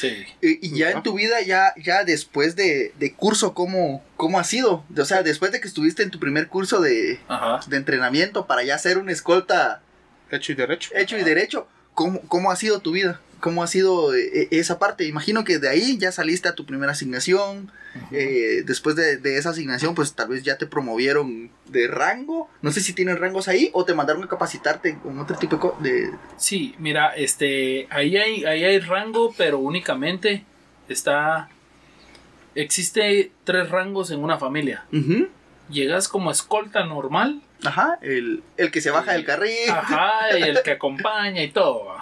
Sí. Y, y ya en tu vida, ya, ya después de, de curso, ¿cómo, ¿cómo ha sido? O sea, después de que estuviste en tu primer curso de, Ajá. de entrenamiento para ya ser un escolta Hecho y derecho. hecho y derecho, ¿cómo, cómo ha sido tu vida? ¿Cómo ha sido eh, esa parte? Imagino que de ahí ya saliste a tu primera asignación. eh, después de, de esa asignación, pues tal vez ya te promovieron de rango. No sé si tienen rangos ahí o te mandaron a capacitarte con otro tipo de... Sí, mira, este, ahí hay, ahí hay rango, pero únicamente está, existe tres rangos en una familia. Llegas como escolta normal, Ajá, el, el que se baja del carril. ajá, y el que acompaña y todo.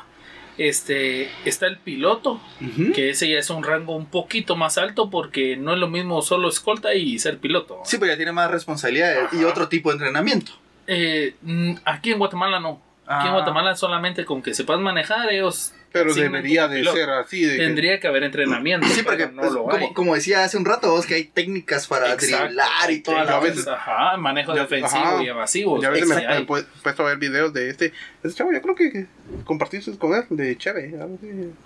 Este, está el piloto, que ese ya es un rango un poquito más alto porque no es lo mismo solo escolta y ser piloto. Sí, pero ya tiene más responsabilidad y otro tipo de entrenamiento. Eh, mm, aquí en Guatemala no. Aquí en Ah. Guatemala solamente con que sepas manejar, ellos Pero debería como de ser así. De Tendría que haber entrenamiento. Sí, porque pero no pues, lo hay. como, como decía hace un rato, vos que hay técnicas para Exacto. driblar y la a veces-. Ajá, manejo Ya- defensivo ajá. y evasivo. Ya a veces me he pu- puesto a ver videos de este. Ese chavo, yo creo que compartiste con él, de Cheve.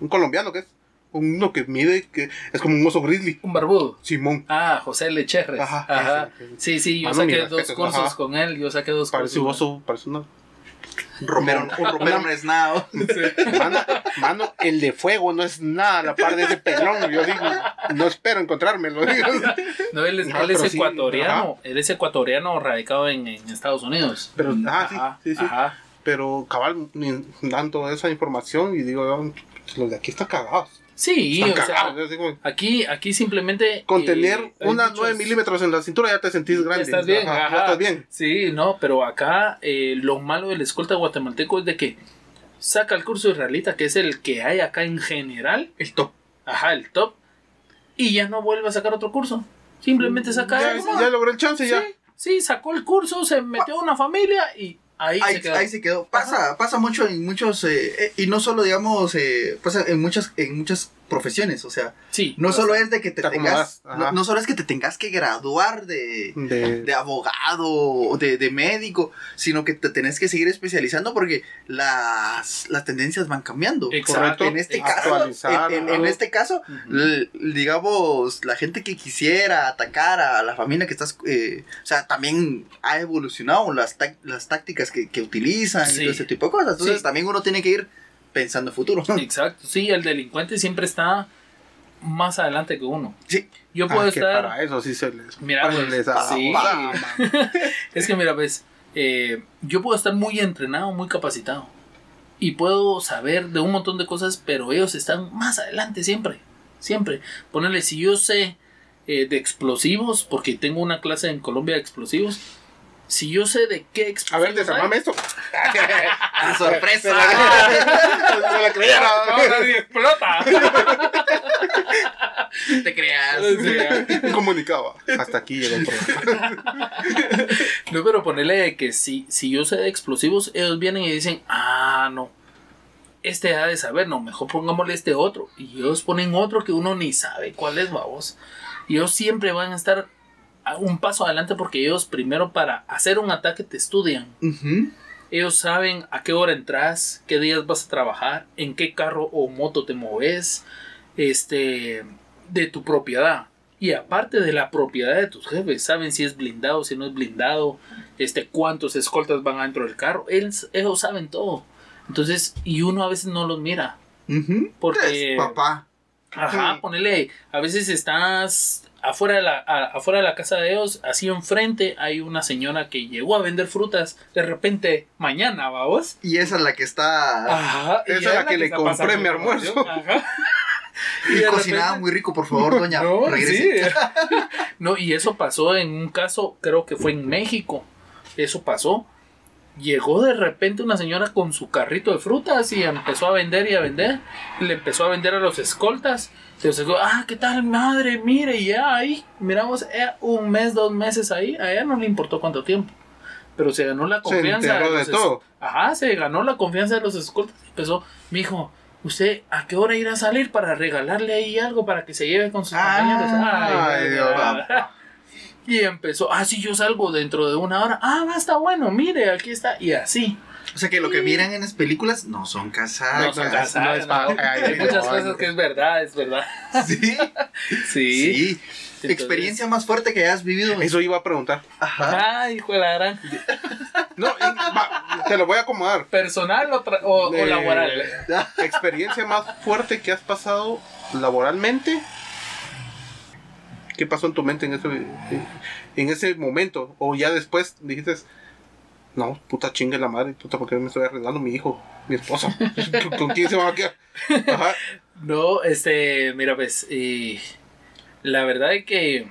Un colombiano que es. Uno que mide, que es como un oso grizzly. Un barbudo. Simón. Ah, José Lecherres. Ajá, Ajá. ese, ese. Sí, sí, yo Mano, mi saqué dos respeto, cursos ajá. con él. Yo saqué dos Parece un cursos. oso, parece una. Romero, un Romero Mresnao. Mano, mano, el de fuego no es nada a la par de ese pelón. Yo digo, no espero encontrármelo. digo. No, él es, No, él es sí, ecuatoriano. Él es ecuatoriano radicado en, en Estados Unidos. Pero, ah, sí, Ajá, sí, sí. Ajá. Pero cabal, dan toda esa información y digo, los de aquí están cagados. Sí, o sea, aquí, aquí simplemente. con eh, tener hay unas muchos- 9 milímetros en la cintura ya te sentís Ya grande. estás bien, Ajá, ya estás bien. Sí, no, pero acá eh, lo malo del escolta guatemalteco es de que saca el curso israelita, que es el que hay acá en general, El top. ajá, el top, y ya no vuelve a sacar otro curso. Simplemente saca Ya, ya logró el chance, ya. Sí, sacó el curso, se metió a una familia y ahí, Ahí, se quedó. ahí se quedó. Pasa, pasa mucho en muchos, eh, eh, y no solo, digamos, eh, pasa en muchas, en muchas profesiones, o sea, Sí, no solo es de que te, Te tengas, no, no solo es que te tengas que graduar de, De, de abogado o de, de médico, sino que te tenés que seguir especializando porque las, las tendencias van cambiando. Exacto. En este caso, en, en- ajá. en este caso, digamos, la gente que quisiera atacar a la familia que estás, eh, o sea, también ha evolucionado las, tac- las tácticas que, que utilizan y Sí. todo ese tipo de cosas. Entonces Sí. también uno tiene que ir pensando en futuro. Exacto, sí, el delincuente siempre está más adelante que uno. Sí. Yo Ah, puedo que estar... para eso sí se les. Mira, pues, les sí. ah, Es que mira, pues, eh, yo puedo estar muy entrenado, muy capacitado. Y puedo saber de un montón de cosas, pero ellos están más adelante siempre. Siempre. Ponerle, si yo sé eh, de explosivos, porque tengo una clase en Colombia de explosivos, si yo sé de qué A explosivos ver, desarmame esto. ¡Ah, sorpresa! Se la creyera. explota. te creas. Comunicaba. Hasta aquí llegó el programa. No, pero ponerle que si, si yo sé de explosivos, ellos vienen y dicen, ah, no, este ha de saber, no, mejor pongámosle este otro. Y ellos ponen otro que uno ni sabe cuál es, vamos. Y ellos siempre van a estar a un paso adelante porque ellos primero para hacer un ataque te estudian. Ellos saben a qué hora entras, qué días vas a trabajar, en qué carro o moto te moves, este, de tu propiedad. Y aparte de la propiedad de tus jefes, saben si es blindado, si no es blindado, este, cuántos escoltas van adentro del carro. Ellos, ellos saben todo. Entonces, y uno a veces no los mira. Porque, Es papá. ajá, Sí. ponele, a veces estás afuera de, la, a- afuera de la casa de ellos, así enfrente hay una señora que llegó a vender frutas de repente mañana, vamos. Y esa es la que está. Ajá, Esa y es la que le compré mi almuerzo. Ajá. y de cocinaba repente- muy rico, por favor, doña. No, regrese. sí. no, y eso pasó en un caso, creo que fue en México. Eso pasó. Llegó de repente una señora con su carrito de frutas y empezó a vender y a vender. Y le empezó a vender a los escoltas. Entonces, ah, ¿qué tal, madre? Mire, ya ahí, miramos, eh, un mes, dos meses ahí. A ella no le importó cuánto tiempo. Pero se ganó la Se confianza. enteró de los es- todo. Ajá, se ganó la confianza de los escoltas. Empezó, mijo, ¿usted a qué hora irá a salir para regalarle ahí algo para que se lleve con sus Ah, compañeros? ay, Dios. ah. Y empezó, ah, sí, yo salgo dentro de una hora. Ah, va, está bueno, mire, aquí está. Y así. O sea que lo que miran en las películas no son No casadas. son no, casadas, es no. ay, Hay muchas cosas que es verdad, es verdad. Sí. Sí. Sí. Entonces- Experiencia más fuerte que hayas vivido. Eso iba a preguntar. Ajá. Ay, hijo de la gran. No, y va, te lo voy a acomodar. ¿Personal o, o Eh, laboral? Experiencia más fuerte que has pasado laboralmente. ¿Qué pasó en tu mente en ese, en ese momento? O ya después dijiste, no, puta chingue la madre, puta, porque me estoy arreglando mi hijo, mi esposa? ¿Con quién se van a quedar? No, este, mira, pues, la verdad es que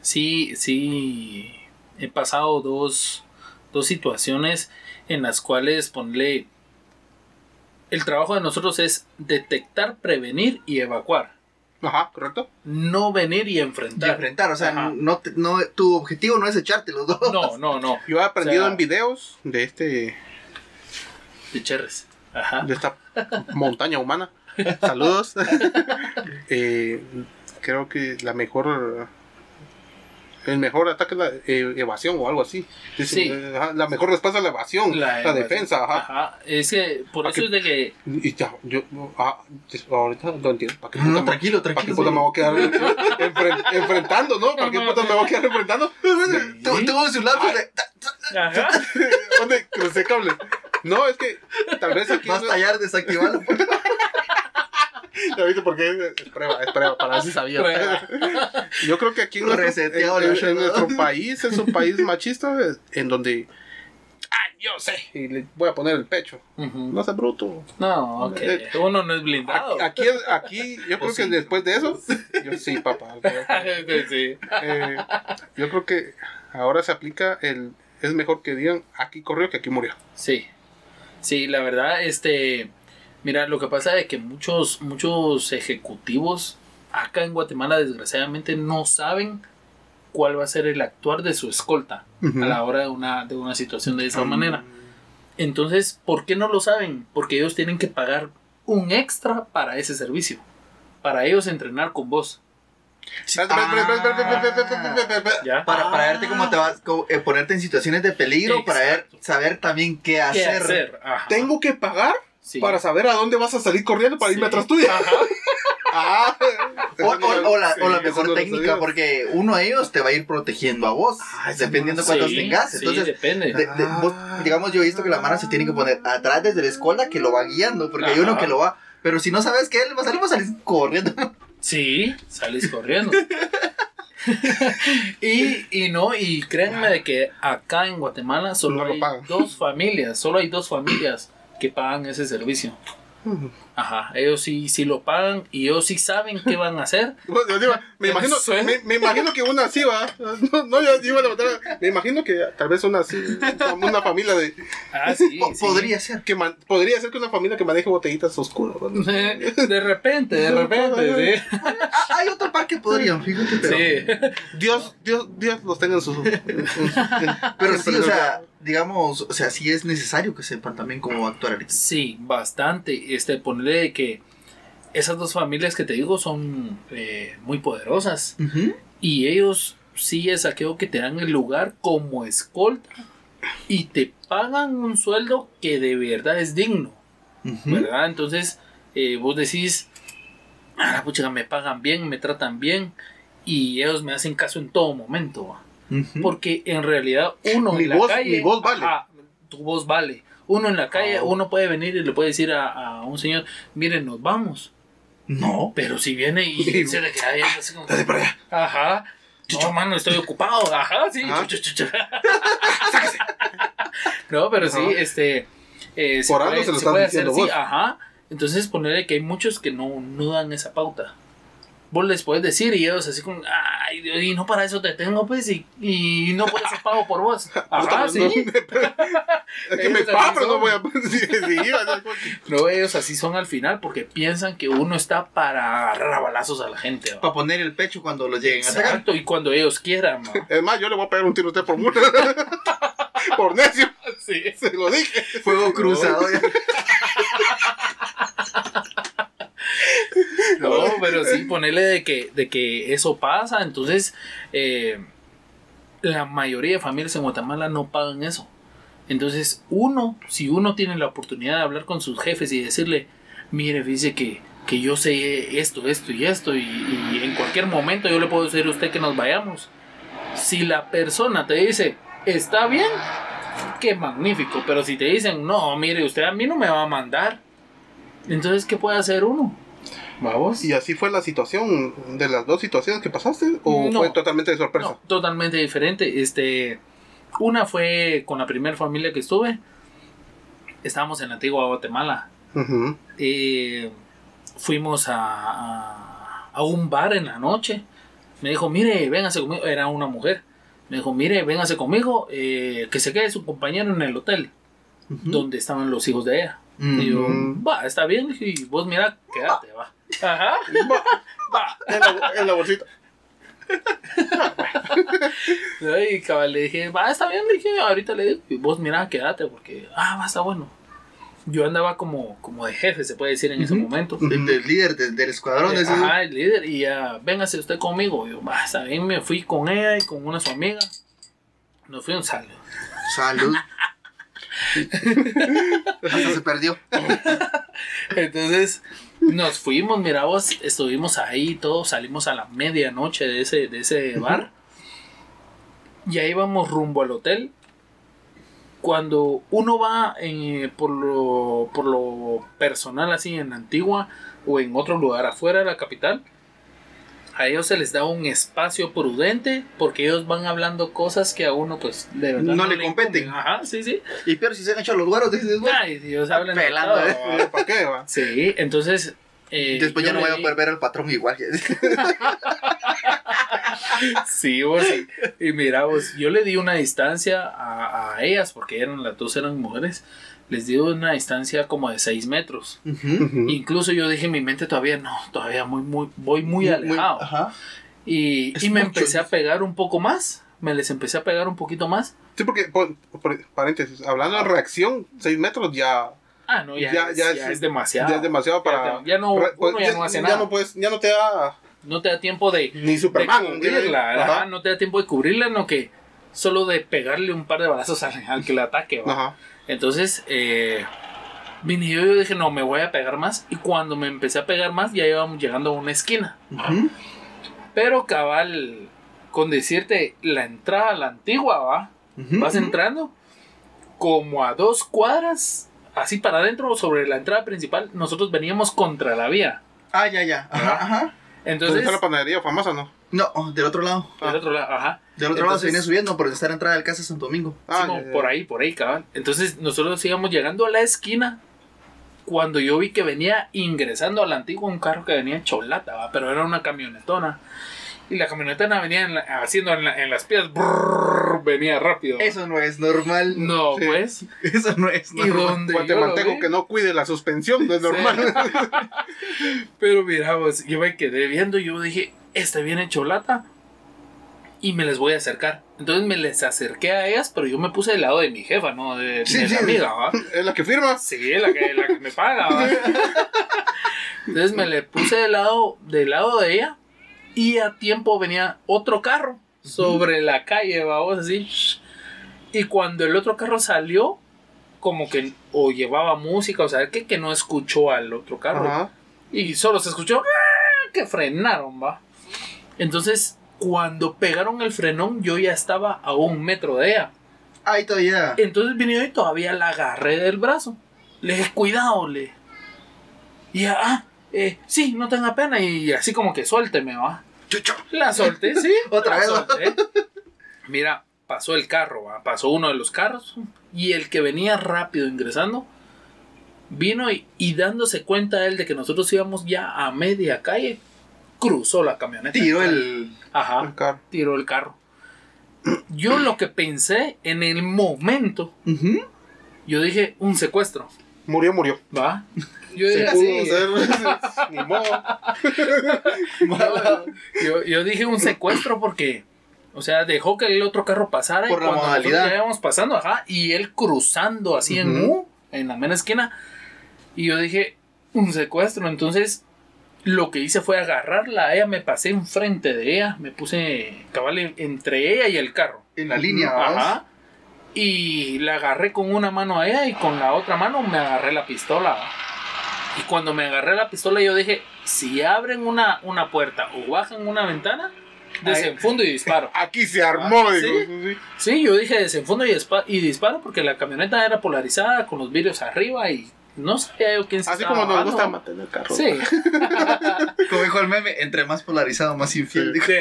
sí, sí, he pasado dos, dos situaciones en las cuales ponle, el trabajo de nosotros es detectar, prevenir y evacuar, Ajá, correcto. no venir y enfrentar. enfrentar, o sea, Ajá. no, te- no, tu objetivo no es echarte los dos. No, no, no, Yo he aprendido O sea- en videos de este de cherres. Ajá. de esta montaña humana. Saludos. Eh, creo que la mejor. El mejor ataque es la eh, evasión o algo así. Sí. eh, ajá, la mejor respuesta es la evasión, la, evasión. defensa. Ajá. Ajá. Es que por ¿A eso qué? es de que Y ya, yo. ah, des- ahorita lo entiendo. ¿Para qué No, puta me- tranquilo, ¿Para qué tranquilo. puta me voy a quedar enfren- enfrentando, no? ¿Para qué puta me voy a quedar enfrentando? Tu- Tuvo su lapso de. Ajá. ¿Dónde crucé cable? No, es que tal vez aquí. Vas a tallar, desactivarlo. ¿Ya viste por qué? Es prueba, es prueba, para ver si sabía. Prueba. Yo creo que aquí en, nuestro, país es un país machista en donde. Ah, yo sé. Y le voy a poner el pecho. No seas bruto. No, ok. Eh, Uno no es blindado. Aquí, aquí yo creo ¿O que después de eso. Yo sí, papá. sí. Eh, yo creo que ahora se aplica el. Es mejor que digan aquí corrió que aquí murió. Sí. Sí, la verdad, este. Mira, lo que pasa es que muchos, muchos ejecutivos acá en Guatemala, desgraciadamente, no saben cuál va a ser el actuar de su escolta a la hora de una, de una situación de esa manera. Entonces, ¿por qué no lo saben? Porque ellos tienen que pagar un extra para ese servicio. Para ellos entrenar con vos. Para, para verte cómo te vas, co- eh, ponerte en situaciones de peligro, para ver, saber también qué ¿Qué hacer. hacer? Ajá. Tengo que pagar Sí. para saber a dónde vas a salir corriendo para irme Sí. atrás tuya. Ajá. Ah, O, o- o la, o la Sí, mejor no técnica, porque uno de ellos te va a ir protegiendo a vos, Ah, dependiendo no- cuántos Sí, tengas. sí, Entonces, depende. de- de- vos- digamos, yo he visto que la mano se tiene que poner atrás desde la escolta que lo va guiando, porque hay uno que lo va. Pero si no sabes que él va a salir, va a salir corriendo. Sí, salís corriendo. y, y no, y créanme de que acá en Guatemala solo No hay pagan. dos familias, solo hay dos familias que pagan ese servicio. Ajá, ellos sí, sí lo pagan y ellos sí saben qué van a hacer. Yo digo, me, ¿En imagino, me, me imagino que una así va. No, no yo iba a levantar. Me imagino que tal vez una así, como una familia de. Ah, sí, Po- sí. Podría ser. Que man- podría ser que una familia que maneje botellitas oscuras. ¿no? De repente, de repente, sí. Ah, hay otro par que podrían, fíjate. Pero, Sí. Dios, Dios, Dios los tenga en sus. en- en- pero en- sí, o sea, digamos, o sea, sí es necesario que sepan también cómo actuar ahorita. Sí, bastante. Este, ponerle que esas dos familias que te digo son eh, muy poderosas. Y ellos sí es aquello que te dan el lugar como escolta y te pagan un sueldo que de verdad es digno. ¿verdad? Entonces eh, vos decís, ah, la puchica, me pagan bien, me tratan bien y ellos me hacen caso en todo momento. Porque en realidad uno Mi en la voz- calle... mi voz vale. ajá, tu voz vale. Uno en la calle, Ah. uno puede venir y le puede decir a, a un señor, miren, nos vamos. No. Pero si viene y se le queda viendo así como... Dale para allá. Ajá. No, mano, estoy ocupado. Ajá, sí. Ajá. chu, chu, chu, chu. no, pero sí, Ajá. este. eh, Por algo se lo estás puede diciendo así, vos. ajá. Entonces, ponerle que hay muchos que no, no dan esa pauta. Vos les puedes decir y ellos así como, ay, Dios, y no para eso te tengo, pues, y, y no puedes hacer pago por vos. Ajá, sí. no, es que me así pero no son. voy a. No, ellos así son al final porque piensan que uno está para agarrar a balazos a la gente. Para poner el pecho cuando lo lleguen a atacar. Exacto, y cuando ellos quieran. ¿va? Es más, yo le voy a pegar un tiro a usted por mucho. por necio. Sí. Se lo dije. Fuego cruzado. No, pero sí, ponerle de que, de que eso pasa, entonces eh, la mayoría de familias en Guatemala no pagan eso. Entonces, uno, si uno tiene la oportunidad de hablar con sus jefes y decirle, mire, dice que, que yo sé esto, esto y esto, y, y en cualquier momento yo le puedo decir a usted que nos vayamos. Si la persona te dice, está bien, qué magnífico, pero si te dicen, no, mire, usted a mí no me va a mandar, entonces, ¿qué puede hacer uno? Vamos. ¿Y así fue la situación de las dos situaciones que pasaste? ¿O No. fue totalmente de sorpresa? No, totalmente diferente. Este, una fue con la primera familia que estuve. Estábamos en Antigua Guatemala. Eh, fuimos a, a, a un bar en la noche. Me dijo, mire, véngase conmigo. Era una mujer. Me dijo, mire, véngase conmigo. eh, que se quede su compañero en el hotel donde estaban los hijos de ella. Y yo, va, está bien. Y vos, mira, quédate, va. Ajá. Va. En la, en la bolsita. Y cabal, le dije, va, está bien, le dije, ahorita le digo, y vos mira, quédate, porque, ah, va, está bueno. Yo andaba como, como de jefe, se puede decir en ese momento. Del, del líder del, del escuadrón. Decís, Ajá, el líder, y ya, véngase usted conmigo. Yo, va, está bien, me fui con ella y con una su amiga. Nos fuimos a Salud. Hasta se perdió. Entonces, nos fuimos, mira vos, estuvimos ahí todos, salimos a la medianoche de ese, de ese bar. Y ahí vamos rumbo al hotel. Cuando uno va eh, por, lo, por lo personal así en Antigua o en otro lugar afuera de la capital, a ellos se les da un espacio prudente porque ellos van hablando cosas que a uno pues de verdad No le competen. incumben. Ajá, sí, sí. Y pero si se han hecho los güeros, dices, güey. Ay, Dios hablan de Pelando, todo, eh. ¿Para qué? va? Sí, entonces. eh, Después ya no voy a poder ver al patrón igual. Sí, vos, y, y mira, vos, yo le di una distancia a, a ellas, porque eran las dos eran mujeres, les di una distancia como de 6 metros. Ujú. Ujú. Incluso yo dije en mi mente todavía no, todavía muy, muy, voy muy alejado. Ajá. y, y me mucho. empecé a pegar un poco más, me les empecé a pegar un poquito más. Sí, porque, por, por- paréntesis, hablando de reacción, 6 metros ya, Ah, no, ya, Ya- es, ya ya es- es demasiado. ya es demasiado para... Ya, ya no, uno ya, ya, no hace ya nada. no puedes, ya no te da no te da tiempo de, ni de Superman. cubrirla, Ajá. ajá, no te da tiempo de cubrirla, no que solo de pegarle un par de balazos al, al que le ataque. ¿va? Ajá. Entonces, eh, vine yo y dije, no, me voy a pegar más. Y cuando me empecé a pegar más, ya íbamos llegando a una esquina. Pero cabal, con decirte, la entrada a la antigua, ¿va? Vas entrando como a dos cuadras, así para adentro, sobre la entrada principal. Nosotros veníamos contra la vía. Ah, ya, ya. Ajá, ajá. ¿Dónde Entonces, está la panadería famosa, no? No, oh, del otro lado. del otro lado, ajá. Del otro lado se Entonces- viene subiendo por estar entrada del casa Santo Domingo. Ah, ya. por ahí, por ahí, cabal. Entonces nosotros íbamos llegando a la esquina cuando yo vi que venía ingresando a la antigua un carro que venía en cholata, ¿va? pero era una camionetona. Y la camionetona venía en la- haciendo en, la- en las piedras, brrr, venía rápido. Eso no es normal. No, Sí. pues. Eso no es Y normal. lo Guatemalteco que no cuide la suspensión, no es Sí. normal. Pero mira, pues, yo me quedé viendo y yo dije, este viene en cholata y me les voy a acercar. Entonces me les acerqué a ellas, pero yo me puse del lado de mi jefa, no de, Sí, de sí. la amiga, ¿va? es la que firma. Sí, la que, la que me paga. ¿va? Entonces me le puse del lado, del lado de ella y a tiempo venía otro carro sobre la calle, vamos así. Y cuando el otro carro salió, como que o llevaba música, o sea, que, que no escuchó al otro carro. Y solo se escuchó "Ah", que frenaron, va. Entonces, cuando pegaron el frenón, yo ya estaba a un metro de ella. Ahí todavía. Entonces vine y todavía la agarré del brazo. Le dije, cuidado, le. Y ella, ah, eh, sí, no tenga pena. Y así como que suélteme, va. Chucho. La solté, sí. Otra vez. Mira, pasó el carro, va. Pasó uno de los carros. Y el que venía rápido ingresando, vino y, y dándose cuenta él de que nosotros íbamos ya a media calle, cruzó la camioneta. Tiró el. Ajá El carro. tiró el carro. Yo lo que pensé en el momento, yo dije un secuestro, Murió, murió. ¿va? Yo Se dije pudo así, ser. Ni modo. yo, yo dije un secuestro porque, o sea, dejó que el otro carro pasara Por y la cuando nosotros modalidad. ya íbamos pasando, ajá, y él cruzando así en. U, en la mera esquina, y yo dije un secuestro, entonces lo que hice fue agarrarla a ella, me pasé enfrente de ella, me puse cabal en- entre ella y el carro. En la línea. Ajá. Y la agarré con una mano a ella y con la otra mano me agarré la pistola. Y cuando me agarré la pistola yo dije, si abren una, una puerta o bajan una ventana, desenfundo y disparo. Aquí se armó, Ah, digo. ¿sí? sí. Yo dije desenfundo y, dispa- y disparo porque la camioneta era polarizada con los vidrios arriba y no sabía yo quién se Así como nos gusta matar el carro. Sí. Como dijo el meme, entre más polarizado, más infiel. Sí.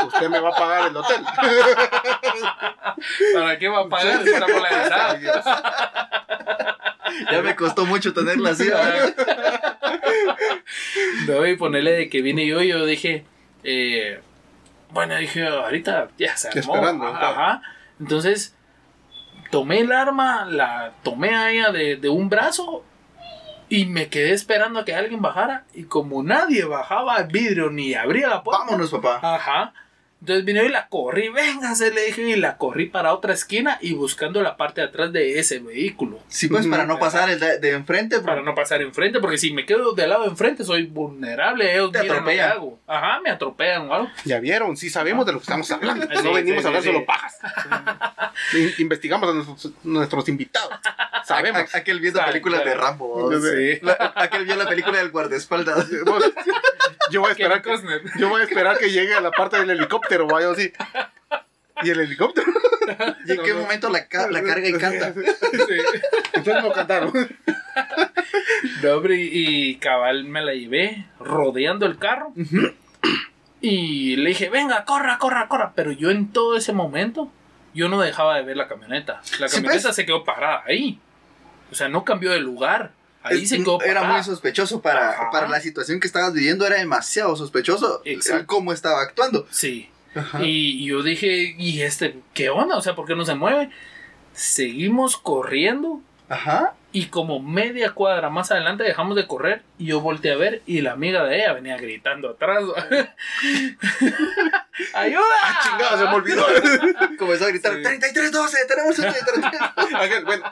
Usted me va a pagar el hotel. ¿Para qué va a pagar si está polarizada? Ya me costó mucho tenerla así. ¿verdad? No, y ponerle de que vine yo y yo dije, eh, bueno, dije, ahorita ya se armó. Esperando, Ajá, claro. ajá. Entonces, tomé el arma, la tomé a ella de, de un brazo y me quedé esperando a que alguien bajara. Y como nadie bajaba el vidrio ni abría la puerta, Vámonos, papá. Ajá. Entonces vine y la corrí, véngase, le dije, y la corrí para otra esquina y buscando la parte de atrás de ese vehículo. Sí, pues para no pasar el de, de enfrente. Para no pasar enfrente, porque si me quedo del lado de enfrente soy vulnerable, ellos Te atropellan. hago. Ajá, me atropellan o algo. Ya vieron, sí sabemos de lo que estamos hablando. Sí, no venimos sí, a hablar sí, solo pajas. In- Investigamos a nuestros, nuestros invitados. Sabemos. A- aquel vio la Claro, de Rambo. La- aquel vio la película del guardaespaldas. Yo voy a esperar que, yo voy a esperar que llegue a la parte del helicóptero, vaya así. ¿Y el helicóptero? ¿Y en qué momento la, ca- la carga y canta? Sí. Entonces no cantaron. No, hombre, y, cabal me la llevé rodeando el carro. Y le dije, venga, corra, corra, corra. Pero yo en todo ese momento, yo no dejaba de ver la camioneta. La Sí, camioneta pues. se quedó parada ahí. O sea, no cambió de lugar. Ahí Es- se quedó era muy sospechoso para, para la situación que estabas viviendo, era demasiado sospechoso Exacto. cómo estaba actuando. Sí. Y yo dije, ¿y este qué onda? O sea, ¿por qué no se mueve? Seguimos corriendo Ajá. y como media cuadra más adelante dejamos de correr y yo volteé a ver y la amiga de ella venía gritando atrás. ¡Ayuda! Ah, chingado, se me olvidó. Comenzó a gritar, Sí. 3312, tenemos un 33. Aquel, bueno,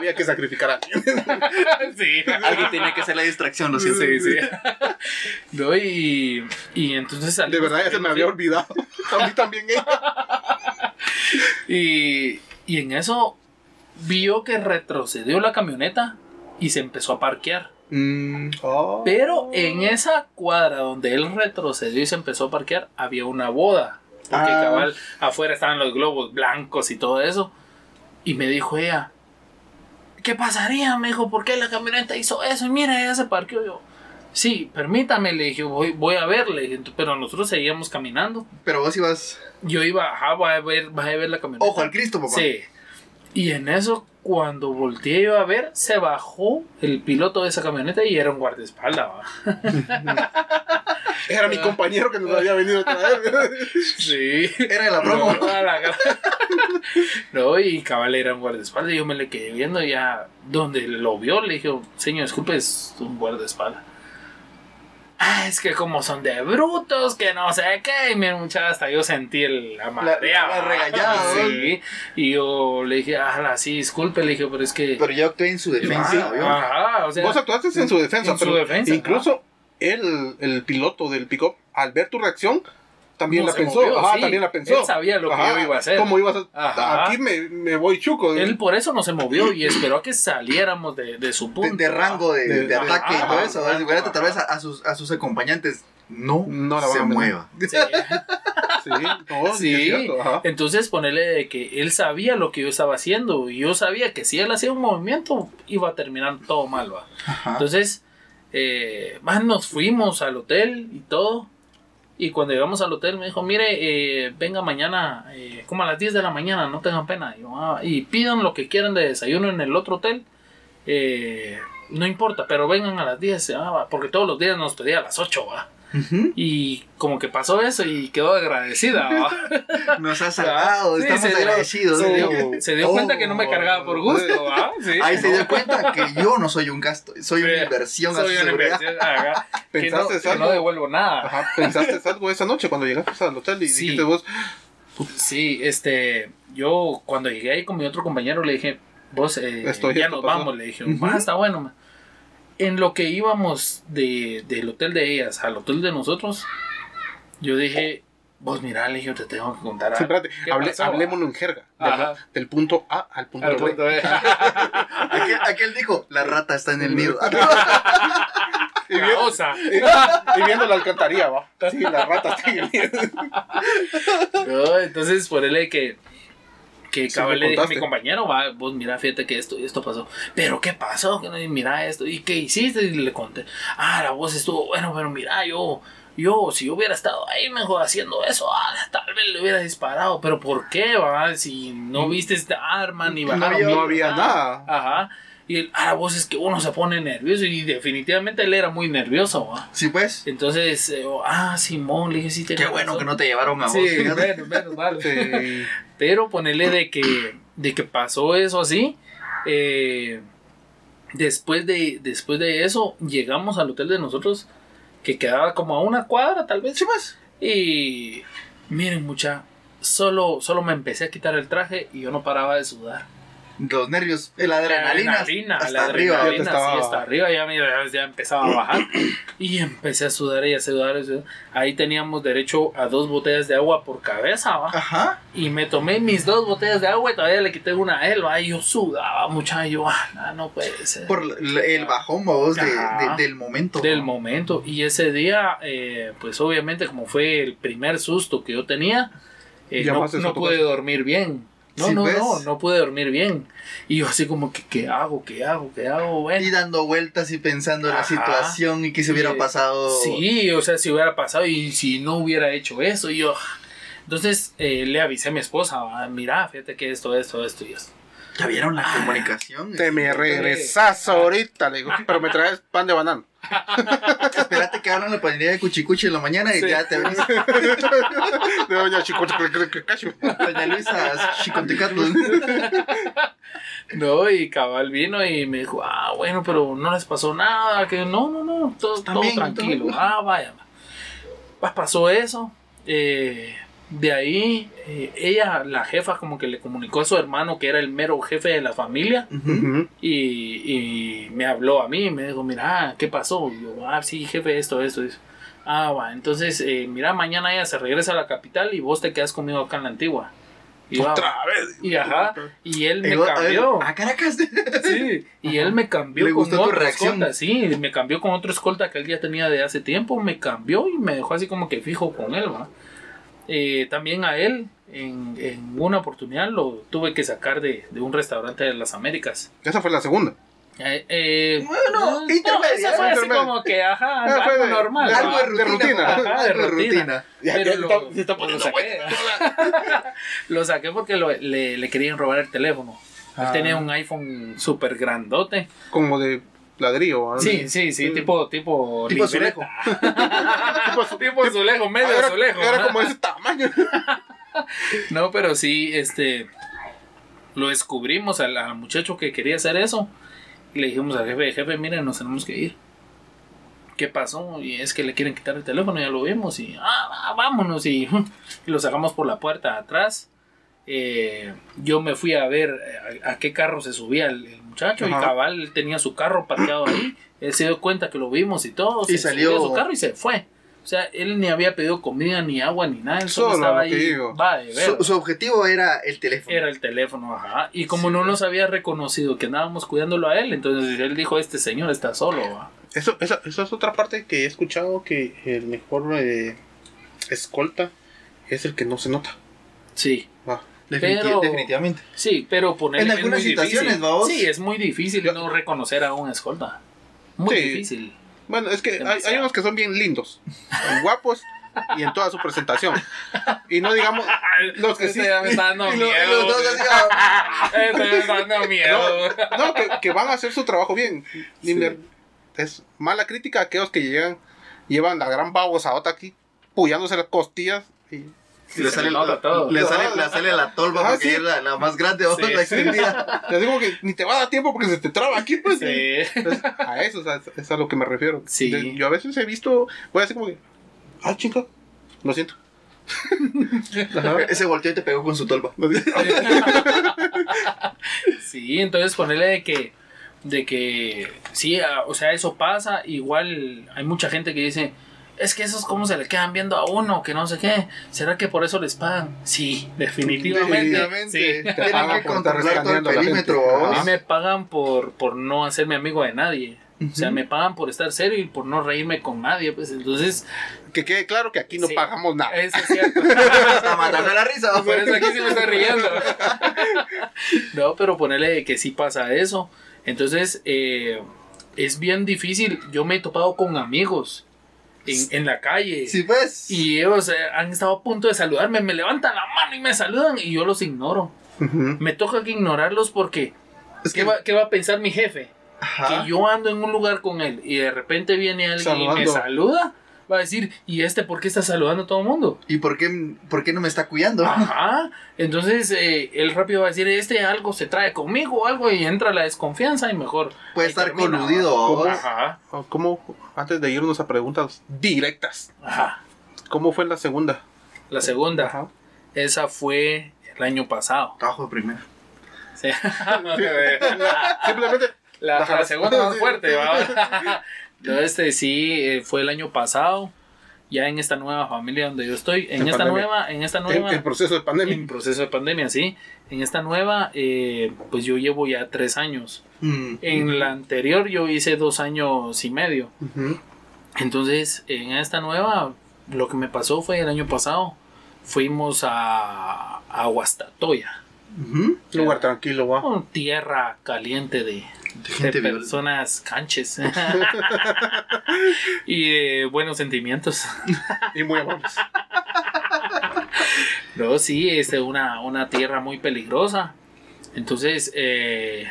había que sacrificar a alguien. sí. Alguien tenía que ser la distracción, lo siento. Sí, sí. No, y, y entonces De verdad ya se me había olvidado. A mí también ella. Y, y en eso vio que retrocedió la camioneta y se empezó a parquear. Mm, Oh. Pero en esa cuadra donde él retrocedió y se empezó a parquear, había una boda. Porque Ah. cabal, afuera estaban los globos blancos y todo eso. Y me dijo ella, ¿qué pasaría? Me dijo, ¿por qué la camioneta hizo eso? Y mira, ella se parqueó. Yo, sí, permítame, le dije, voy, voy a ver, le dije, pero nosotros seguíamos caminando. pero vos ibas, Yo iba, ajá, voy a ver, voy a ver la camioneta. ojo al Cristo, papá. Sí. Y en eso, cuando volteé yo a ver, se bajó el piloto de esa camioneta y era un guardaespaldas. Era mi compañero que nos había venido a traer. Sí. Era la promo. No, la y cabal era un guardaespaldas. Y yo me le quedé viendo ya donde lo vio. Le dije, señor, disculpe, es un guardaespaldas. Ah, es que como son de brutos, que no sé qué. Y mi muchacha, hasta yo sentí el, la madreada. la regañada, Sí. Y yo le dije, ah, sí, disculpe. Le dije, pero es que. Pero yo actué en su defensa, Ah. Ajá, o sea. Vos actuaste en su defensa, En su defensa, incluso el, el piloto del pick-up, al ver tu reacción, también la pensó. movió, Ajá, sí. también la pensó. Él sabía lo que yo iba a hacer. ¿Cómo ibas a.? Ajá. Aquí me, me voy chuco. Él por eso no se movió y esperó a que saliéramos de, de su punto. de rango de, De- de ataque y todo eso. ajá, Fíjate, tal vez a, a sus, a sus acompañantes no, No la se mueva. Sí. Sí, no, sí. Sí, es cierto. Ajá. entonces ponerle de que él sabía lo que yo estaba haciendo y yo sabía que si él hacía un movimiento iba a terminar todo mal, va. Ajá. Entonces, eh, más nos fuimos al hotel y todo. Y cuando llegamos al hotel me dijo, mire, eh, venga mañana, eh, como a las 10 de la mañana, no tengan pena. "Ah", y pidan lo que quieran de desayuno en el otro hotel. eh, no importa, pero vengan a las 10, ah, porque todos los días nos pedía a las 8, va. Y como que pasó eso y quedó agradecida, va. Nos ha salvado, Sí, estamos se dio- agradecidos. Se dio, se dio cuenta que no me Oh. cargaba por gusto, ¿va? Sí. Ahí se dio cuenta que yo no soy un gasto, soy una inversión Soy una ajá, que, no, ¿Pensaste que algo? no devuelvo nada. Ajá, ¿Pensaste algo esa noche cuando llegaste al hotel y Sí. dijiste vos, Sí, este, yo cuando llegué ahí con mi otro compañero le dije, vos, eh, Estoy ya nos pasó. vamos, le dije. "Va, está bueno. ma". En lo que íbamos de, del hotel de ellas al hotel de nosotros, yo dije, vos mira, le dije, yo te tengo que contar Sí, algo. espérate, ¿Qué hable- pasó, hablémonos en jerga. Del, punto A al punto Al B. punto B. Aquel, aquel dijo, la rata está en el nido. Y viendo la alcantarilla, va. Sí, la rata está en el nido. No, entonces, por él que, que cabal le dije a mi compañero, va, vos mira, fíjate que esto y esto pasó. Pero, ¿qué pasó? Que no- Mira esto. ¿Y qué hiciste? Y le conté. Ah, la voz estuvo bueno, pero mira, yo, yo, si yo hubiera estado ahí mejor haciendo eso, ah, tal vez le hubiera disparado. Pero, ¿por qué, va? Si no viste esta arma, ni No bajaron. había- ni No había nada. Ajá. Y él, ah, la voz es que uno se pone nervioso. Y definitivamente él era muy nervioso, va. Sí, pues. Entonces, eh, ah, Simón, le dije, sí, Qué tenés bueno que razón". no te llevaron a vos. Sí, menos, menos mal. Sí. Pero ponerle de que, de que pasó eso así. eh, después, de, después de eso, llegamos al hotel de nosotros, que quedaba como a una cuadra tal vez. Sí, pues. Y miren, mucha, solo, solo me empecé a quitar el traje y yo no paraba de sudar. Los nervios, la adrenalina. adrenalina, hasta la arriba. adrenalina, Ya te estaba- sí, hasta arriba, ya, mira, ya empezaba a bajar. y empecé a sudar y a sudar, y a sudar. Ahí teníamos derecho a dos botellas de agua por cabeza, ¿va? Ajá. Y me tomé mis dos botellas de agua y todavía le quité una a él, ¿va? Y yo sudaba mucho, y yo, ah, no, puede ser. Por el bajón, vos, de, del momento. Del momento. Y ese día, eh, pues obviamente como fue el primer susto que yo tenía, eh, no, no pude casa. dormir bien. No, Sí, no, no, no pude dormir bien. Y yo así como que, ¿qué hago? ¿Qué hago? ¿Qué hago? Bueno. Y dando vueltas y pensando en la situación y que se hubiera pasado. Sí, o sea, si hubiera pasado y si no hubiera hecho eso, y yo... Entonces eh, le avisé a mi esposa, "Ah, mira, fíjate que esto, esto, esto y esto. Ya vieron la Ah. comunicación. Te me regresas ahorita, le digo. Pero me traes pan de banano. Espérate que abran la panadería de Cuchicuchi en la mañana y Sí. ya te venís. De doña Chicote, que- que- que cacho. Doña Luisa Chicontecato. No, y cabal vino y me dijo, ah, bueno, pero no les pasó nada, que no, no, no, todo, todo bien, tranquilo. todo. Ah, vaya. Pues pasó eso. eh, de ahí, eh, ella, la jefa, como que le comunicó a su hermano que era el mero jefe de la familia. Y, y me habló a mí, me dijo, mira, ¿qué pasó? Y yo, ah, sí, jefe, esto, esto, esto. Ah, va, entonces, eh, mira, mañana ella se regresa a la capital y vos te quedas conmigo acá en la antigua. Y, Otra vez. y ajá, y él me cambió. A Caracas. Sí, y él me cambió Le con gustó tu otro reacción. escolta, sí, me cambió con otro escolta que él ya tenía de hace tiempo, me cambió y me dejó así como que fijo con él, ¿va? Eh, también a él, en, en una oportunidad, lo tuve que sacar de, de un restaurante de las Américas. Esa fue la segunda. Eh, eh, Bueno, eh, intermedia, fue así como que, ajá, Ah, algo de- normal. de- Algo de de rutina. Ajá, de Algo de rutina. rutina. Ya- Pero ya lo, está- se está lo poniendo saqué. lo saqué porque lo- le, le querían robar el teléfono. Él Ah. tenía un iPhone súper grandote. Como de ladrillo. ¿no? Sí, sí, sí, tipo, tipo, Tipo libreta. Tipo azulejo, medio era, azulejo. era como ese tamaño. No, pero sí, este, lo descubrimos al, al muchacho que quería hacer eso. Y le dijimos al jefe, jefe, miren, nos tenemos que ir. ¿Qué pasó? Y es que le quieren quitar el teléfono, ya lo vimos. Y, ah, vámonos. Y, y lo sacamos por la puerta atrás. Eh, yo me fui a ver eh, a, a qué carro se subía el, el muchacho. Y cabal él tenía su carro parqueado ahí. Él se dio cuenta que lo vimos y todo. Y se salió- subió a su carro y se fue. O sea, él ni había pedido comida, ni agua, ni nada. Él solo, Solo, estaba ahí. Va de ver. Su, su objetivo era el teléfono. Era el teléfono, ajá. Y como no nos había reconocido que andábamos cuidándolo a él, entonces él dijo, este señor está solo. va". Eso, eso, eso es otra parte que he escuchado que el mejor eh, escolta es el que no se nota. Sí, Pero- Definitivamente. sí, pero poner En algunas situaciones, ¿va vos? Sí, es muy difícil Yo- no reconocer a un escolta. Muy Sí. difícil. Bueno, es que hay, unos que son bien lindos, guapos y en toda su presentación. Y no digamos los que sí. Me está dando miedo. ah, está dando miedo. No, que, que van a hacer su trabajo bien. Sí. Es mala crítica a aquellos que llegan, llevan la gran babosadota aquí, pullándose las costillas. Y, le sale, todo. le sale, le sale la tolva Ah, porque sí. es la, la más grande, Sí. la extendida. te digo que ni te va a dar tiempo porque se te traba aquí, pues. Sí. Entonces, a eso o sea, es a lo que me refiero. Sí. De- yo a veces he visto, voy a decir como que, ah, chinga, lo siento. Ajá. Ese volteó y te pegó con su tolva. Sí, entonces ponerle de que, de que, sí, ah, o sea, eso pasa. Igual hay mucha gente que dice, es que esos cómo se le quedan viendo a uno, que no sé qué. ¿Será que por eso les pagan? Sí, definitivamente. Definitivamente. Sí. Tienen pagan que por estar todo el a la perímetro. gente. vos. A mí me pagan por, por no hacerme amigo de nadie. O sea, me pagan por estar serio y por no reírme con nadie. Pues entonces, Que quede claro que aquí no Sí. pagamos nada. eso es cierto. Está matando la risa. Por eso aquí sí me estoy riendo. No, pero ponerle que sí pasa eso. Entonces, eh, es bien difícil. Yo me he topado con amigos en, en la calle. Sí, pues. Y ellos eh, han estado a punto de saludarme. Me levantan la mano y me saludan y yo los ignoro. Me toca que ignorarlos porque... Es ¿Qué que- va, qué va a pensar mi jefe? Ajá. que yo ando en un lugar con él y de repente viene alguien y me saluda, va a decir, ¿y este por qué está saludando a todo el mundo? ¿Y por qué, por qué no me está cuidando? Ajá. Entonces eh, él rápido va a decir, este algo se trae conmigo o algo y entra la desconfianza y mejor. Puede estar termina, coludido. vos. Ajá. Oh, ¿Cómo, antes de irnos a preguntas directas, Ajá. cómo fue la segunda? La segunda, Ajá. esa fue el año pasado. Trabajo de primero. Sí. No. Simplemente, La, segunda más fuerte, ¿va? No, este sí, eh, fue el año pasado, ya en esta nueva familia donde yo estoy, en En esta pandemia. nueva, en esta en nueva, el proceso de pandemia. en proceso de pandemia, sí, en esta nueva, eh, pues yo llevo ya tres años. Mm. En la anterior yo hice dos años y medio. Entonces, en esta nueva, lo que me pasó fue el año pasado, fuimos a, a Huastatoya. Lugar tranquilo, va. una tierra caliente de, De gente personas canches y de buenos sentimientos. Y muy amables. No, sí, es una, una tierra muy peligrosa. Entonces, eh,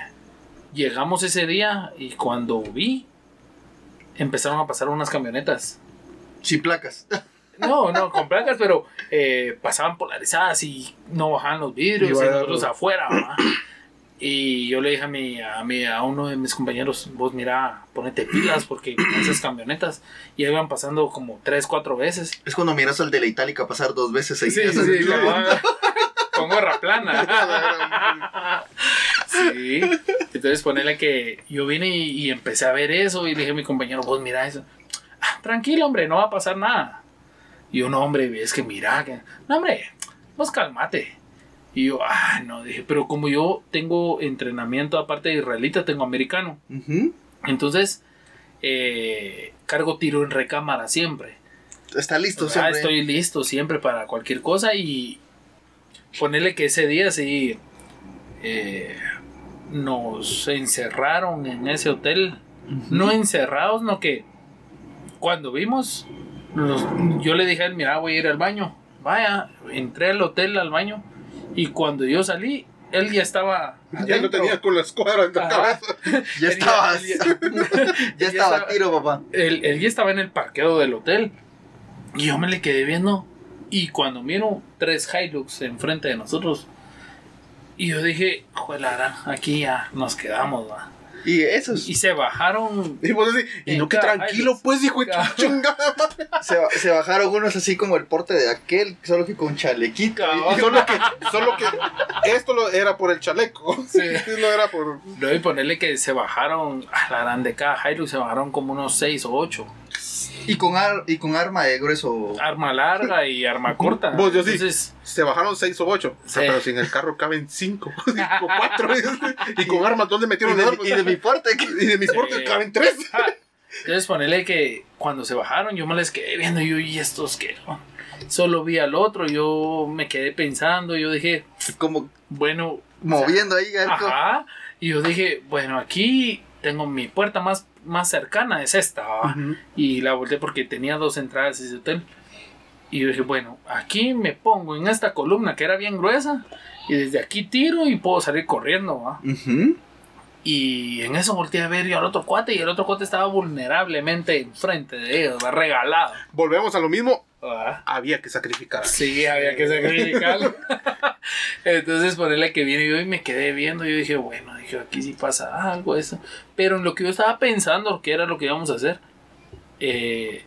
llegamos ese día y cuando vi, empezaron a pasar unas camionetas. Sin placas. No, no, con placas, pero eh, pasaban polarizadas y no bajaban los vidrios Y y, nosotros afuera. ¿va? Y yo le dije a, mi, a, mi, a uno de mis compañeros, vos mira, ponete pilas porque esas camionetas ya iban pasando como tres, cuatro veces. Es cuando miras al de la Itálica pasar dos veces Sí, seguidas. sí, sí, la- con gorra plana. Sí. Entonces ponerle que yo vine y, y empecé a ver eso y le dije a mi compañero, vos mira eso. "Ah, tranquilo, hombre, no va a pasar nada. Y no, hombre, es que mira, que... no, hombre, vos calmate. Y yo, ah, no, dije, pero como yo tengo entrenamiento aparte de israelita, tengo americano. Entonces, eh, cargo tiro en recámara siempre. Está listo siempre. estoy listo siempre para cualquier cosa y ponerle que ese día sí eh, nos encerraron en ese hotel. No encerrados, no que cuando vimos, nos- yo le dije a él, mira, voy a ir al baño. Vaya, entré al hotel al baño y cuando yo salí, él ya estaba... Ya lo tenía con la escuadra en la Ajá. cabeza. Ya estaba. Ya él estaba a tiro, papá. él, él ya estaba en el parqueo del hotel. Y yo me le quedé viendo. Y cuando miro tres Hilux enfrente de nosotros. Y yo dije, juelara, aquí ya nos quedamos, va. Y eso es- Y se bajaron. Y vos y no, que Cada tranquilo, pues, hijo de chingada madre. se, se bajaron unos así como el porte de aquel, solo que con chalequito. Cabal. Solo que, solo que esto lo era por el chaleco. Sí. No era por. No, y ponerle que se bajaron, a la grande cada Hilux se bajaron como unos seis o ocho. Y con, ar- y con arma de grueso. Arma larga y arma corta. Vos, yo sí. Entonces, Se bajaron seis o ocho. Ah, Sí. pero si en el carro caben cinco. o cuatro. y con armas, ¿dónde Y metieron de, las armas? y de mi porte. Y de Sí. portes caben tres. Entonces ponerle que cuando se bajaron yo me les quedé viendo yo y estos que solo vi al otro, yo me quedé pensando, yo dije, Como bueno, moviendo ahí ajá, y yo dije, bueno, aquí tengo mi puerta más, más cercana, es esta, ¿va? y la volteé porque tenía dos entradas ese hotel. Y yo dije, bueno, aquí me pongo en esta columna que era bien gruesa y desde aquí tiro y puedo salir corriendo, ¿va? Ujú. Y en eso volteé a ver yo al otro cuate y el otro cuate estaba vulnerablemente enfrente de ellos, ¿va? regalado. Volvemos a lo mismo. Había que sacrificar. Sí, había que sacrificarlo. Entonces, ponerle que viene yo y me quedé viendo. Yo dije, bueno, dije, aquí sí pasa algo, eso. Pero en lo que yo estaba pensando, que era lo que íbamos a hacer, eh,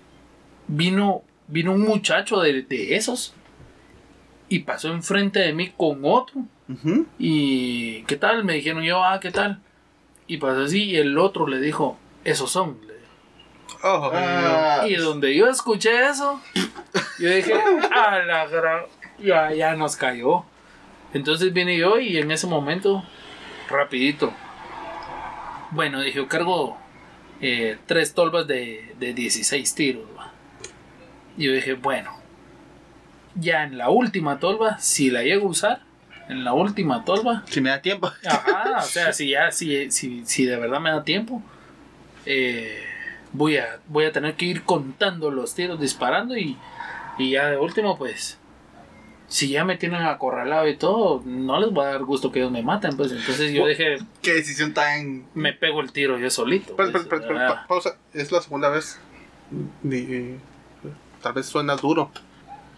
vino, vino un muchacho de, de esos y pasó enfrente de mí con otro. Y, ¿qué tal? Me dijeron yo, ah, ¿qué tal? Y pasó así, y el otro le dijo, esos son. Oh, Ah, Y donde yo escuché eso, yo dije, a la gran. Ya, ya nos cayó. Entonces vine yo y en ese momento, rapidito. Bueno, dije, yo cargo eh, tres tolvas de, de 16 tiros. va. Y yo dije, bueno, ya en la última tolva, si la llego a usar, en la última tolva, Si me da tiempo. Ajá, o sea, si ya, si, si, si de verdad me da tiempo, eh, voy, a, voy a tener que ir contando los tiros, disparando y, y ya de último, pues, si ya me tienen acorralado y todo, no les va a dar gusto que ellos me maten, pues, entonces yo dije, Qué decisión tan. me pego el tiro yo solito. Pues, ah, pa- pausa. Es la segunda vez. Tal vez suena duro.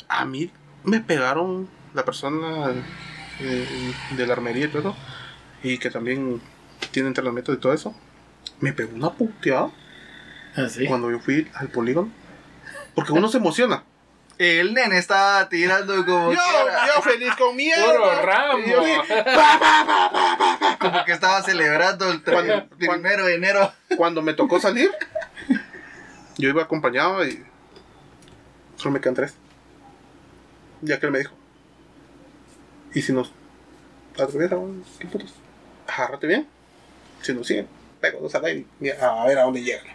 A mí me pegaron la persona eh, de la armería y todo. Y que también tiene entrenamiento y todo eso. Me pegó una puteada así. cuando yo fui al polígono. Porque uno se emociona. El nene estaba tirando como, Yo, yo feliz con mierda. Puro ramo. Como que estaba celebrando el Cuando- primero de enero. cuando me tocó salir, yo iba acompañado y solo me quedan tres. Ya que él me dijo, ¿y si nos atraviesan? ¿Qué putos? Agárrate bien. Si nos siguen, pego dos al aire y a ver a dónde llegan.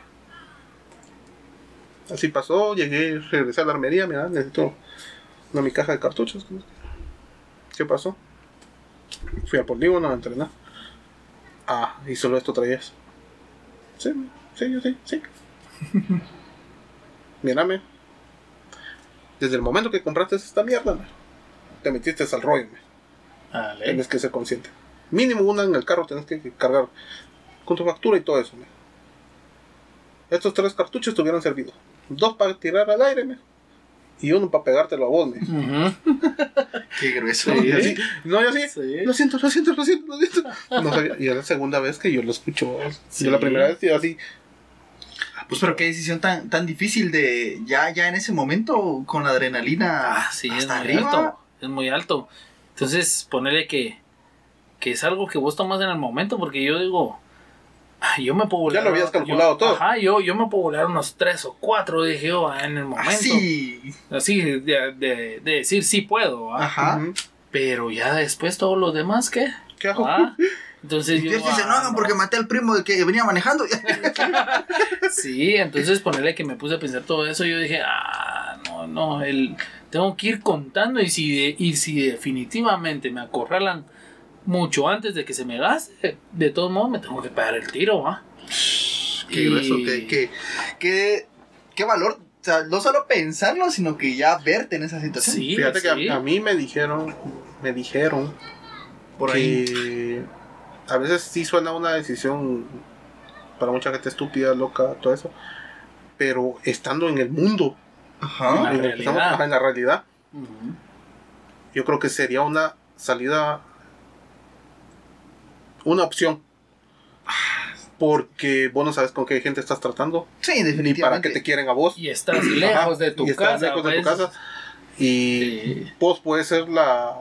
Así pasó, llegué, regresé a la armería, mira, necesito una mi caja de cartuchos. ¿Qué pasó? Fui al polígono a entrenar. Ah, y solo esto traías. Sí, sí, yo sí, sí. Mírame. Desde el momento que compraste esta mierda, me, te metiste al rollo. Tienes que ser consciente. Mínimo una en el carro tienes que cargar con tu factura y todo eso. me. Estos tres cartuchos te hubieran servido. Dos para tirar al aire y uno para pegártelo a vos. me. Ujú. Qué grueso. Sí. Así, no, yo así, Sí. lo siento, lo siento, lo siento, lo siento. No sabía, y es la segunda vez que yo lo escucho. Sí. Yo la primera vez yo así, Pues pero qué decisión tan, tan difícil de ya, ya en ese momento con la adrenalina Ah, sí, es hasta muy arriba. alto. Es muy alto. Entonces, ponerle que, que es algo que vos tomas en el momento, porque yo digo, ah, yo me puedo Ya volar. lo habías calculado yo- todo. Ajá, yo, yo me puedo volar unos tres o cuatro, dije yo, ah, en el momento. Así. Así, de, de- de decir sí puedo. ah. Ajá. Pero ya después todos los demás, ¿qué? ¿qué hago? Ah, Entonces Y yo. no ah, hagan porque maté al primo de que venía manejando. Sí, entonces ponerle que me puse a pensar todo eso, yo dije, ah, no, no, el, tengo que ir contando y si, de- y si definitivamente me acorralan mucho antes de que se me gaste, de todos modos me tengo que pagar el tiro, ¿va? qué Y- grueso, qué, qué, qué, qué valor. O sea, no solo pensarlo, sino que ya verte en esa situación. Sí, Fíjate que a, a mí me dijeron, me dijeron Por ahí. que a veces sí suena una decisión para mucha gente estúpida, loca, todo eso. Pero estando en el mundo, Ajá. La en, estamos, realidad. ajá, en la realidad, yo creo que sería una salida, una opción. Porque vos no sabes con qué gente estás tratando, Sí, ni definitivamente. para qué te quieren a vos. Y estás lejos de tu y estás casa. lejos de tu pues. casa. Y Sí. vos puedes ser la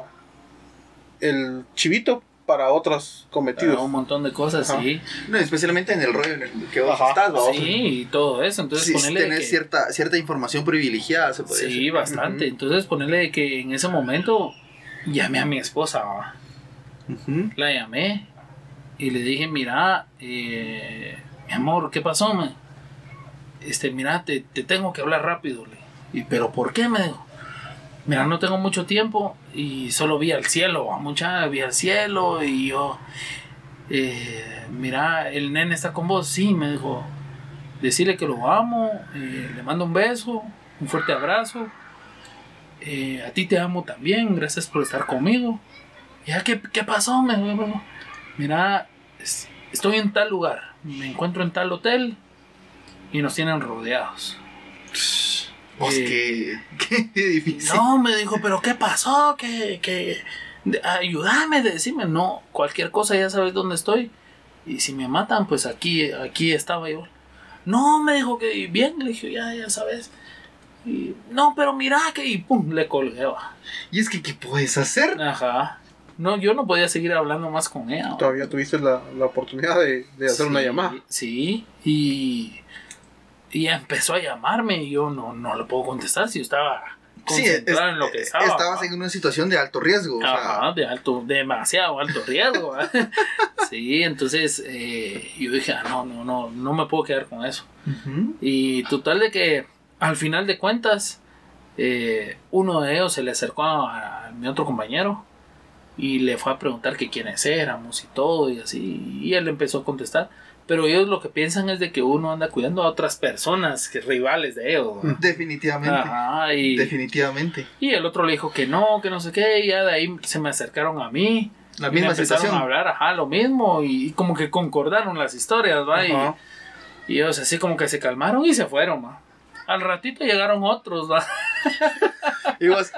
el chivito para otros cometidos. un montón de cosas, Ajá. sí. No, especialmente en el rollo en el que vos Ajá. estás, ¿va? Sí, y todo eso. Entonces Sí, ponerle tenés que- cierta, cierta información privilegiada, se puede Sí, decir. bastante. Entonces ponerle que en ese momento llamé a mi esposa. La llamé y le dije, mira, eh, mi amor, ¿qué pasó? Me? Este, mira, te, te tengo que hablar rápido. le. ¿Pero por qué? Me dijo. Mira, no tengo mucho tiempo y solo vi al cielo, a mucha vi al cielo y yo, eh, mira, el nene está con vos, sí, me dijo, decirle que lo amo, eh, le mando un beso, un fuerte abrazo, eh, a ti te amo también, gracias por estar conmigo. Ya, ¿qué, qué pasó? Me dijo, mira, estoy en tal lugar, me encuentro en tal hotel y nos tienen rodeados. Pues Eh, qué, qué difícil. No, me dijo, pero ¿qué pasó? ¿Qué, qué? Ayúdame, decime, no, cualquier cosa ya sabes dónde estoy. Y si me matan, pues aquí, aquí estaba yo. No, me dijo que bien, le dije, ya, ya sabes. Y, no, pero mira que, y pum, le colgué. Y es que, ¿qué puedes hacer? Ajá. No, yo no podía seguir hablando más con ella. Todavía tuviste la, la oportunidad de, de hacer una Sí, llamada. Sí, y Y empezó a llamarme y yo no, no le puedo contestar si yo estaba Sí, concentrado es- en lo que estaba. estabas en una situación de alto riesgo. o sea, Ajá, de alto, demasiado alto riesgo. sí, entonces eh, yo dije, ah, no, no, no, no me puedo quedar con eso. Y total de que al final de cuentas, eh, uno de ellos se le acercó a, a mi otro compañero y le fue a preguntar que quiénes éramos y todo y así. Y él empezó a contestar. Pero ellos lo que piensan es de que uno anda cuidando a otras personas, que rivales de ellos. ¿va? Definitivamente. Ajá, y, Definitivamente. y el otro le dijo que no, que no sé qué, y ya de ahí se me acercaron a mí. La y me misma empezaron situación. a hablar, ajá, lo mismo, y, y como que concordaron las historias, ¿va? Y- y ellos así como que se calmaron y se fueron, ma. Al ratito llegaron otros, ¿va? Y vos,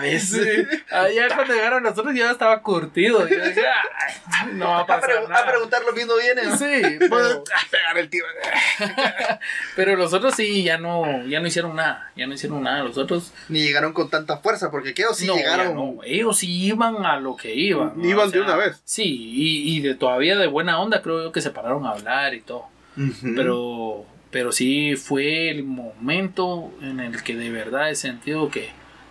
vez. Sí. Allá cuando llegaron los otros ya estaba curtido. Y yo decía, "Ay, no va a A, pasar a nada. preguntar lo mismo viene. ¿no? Sí, pero, pegar el tiro. pero los otros sí ya no, ya no hicieron nada. Ya no hicieron nada. Los otros Ni llegaron con tanta fuerza, porque qué o sí no, llegaron. no. Ellos sí iban a lo que iban. ¿no? Iban de una vez. Sí, y, y de todavía de buena onda creo yo que se pararon a hablar y todo. Pero pero sí fue el momento en el que de verdad he sentido que,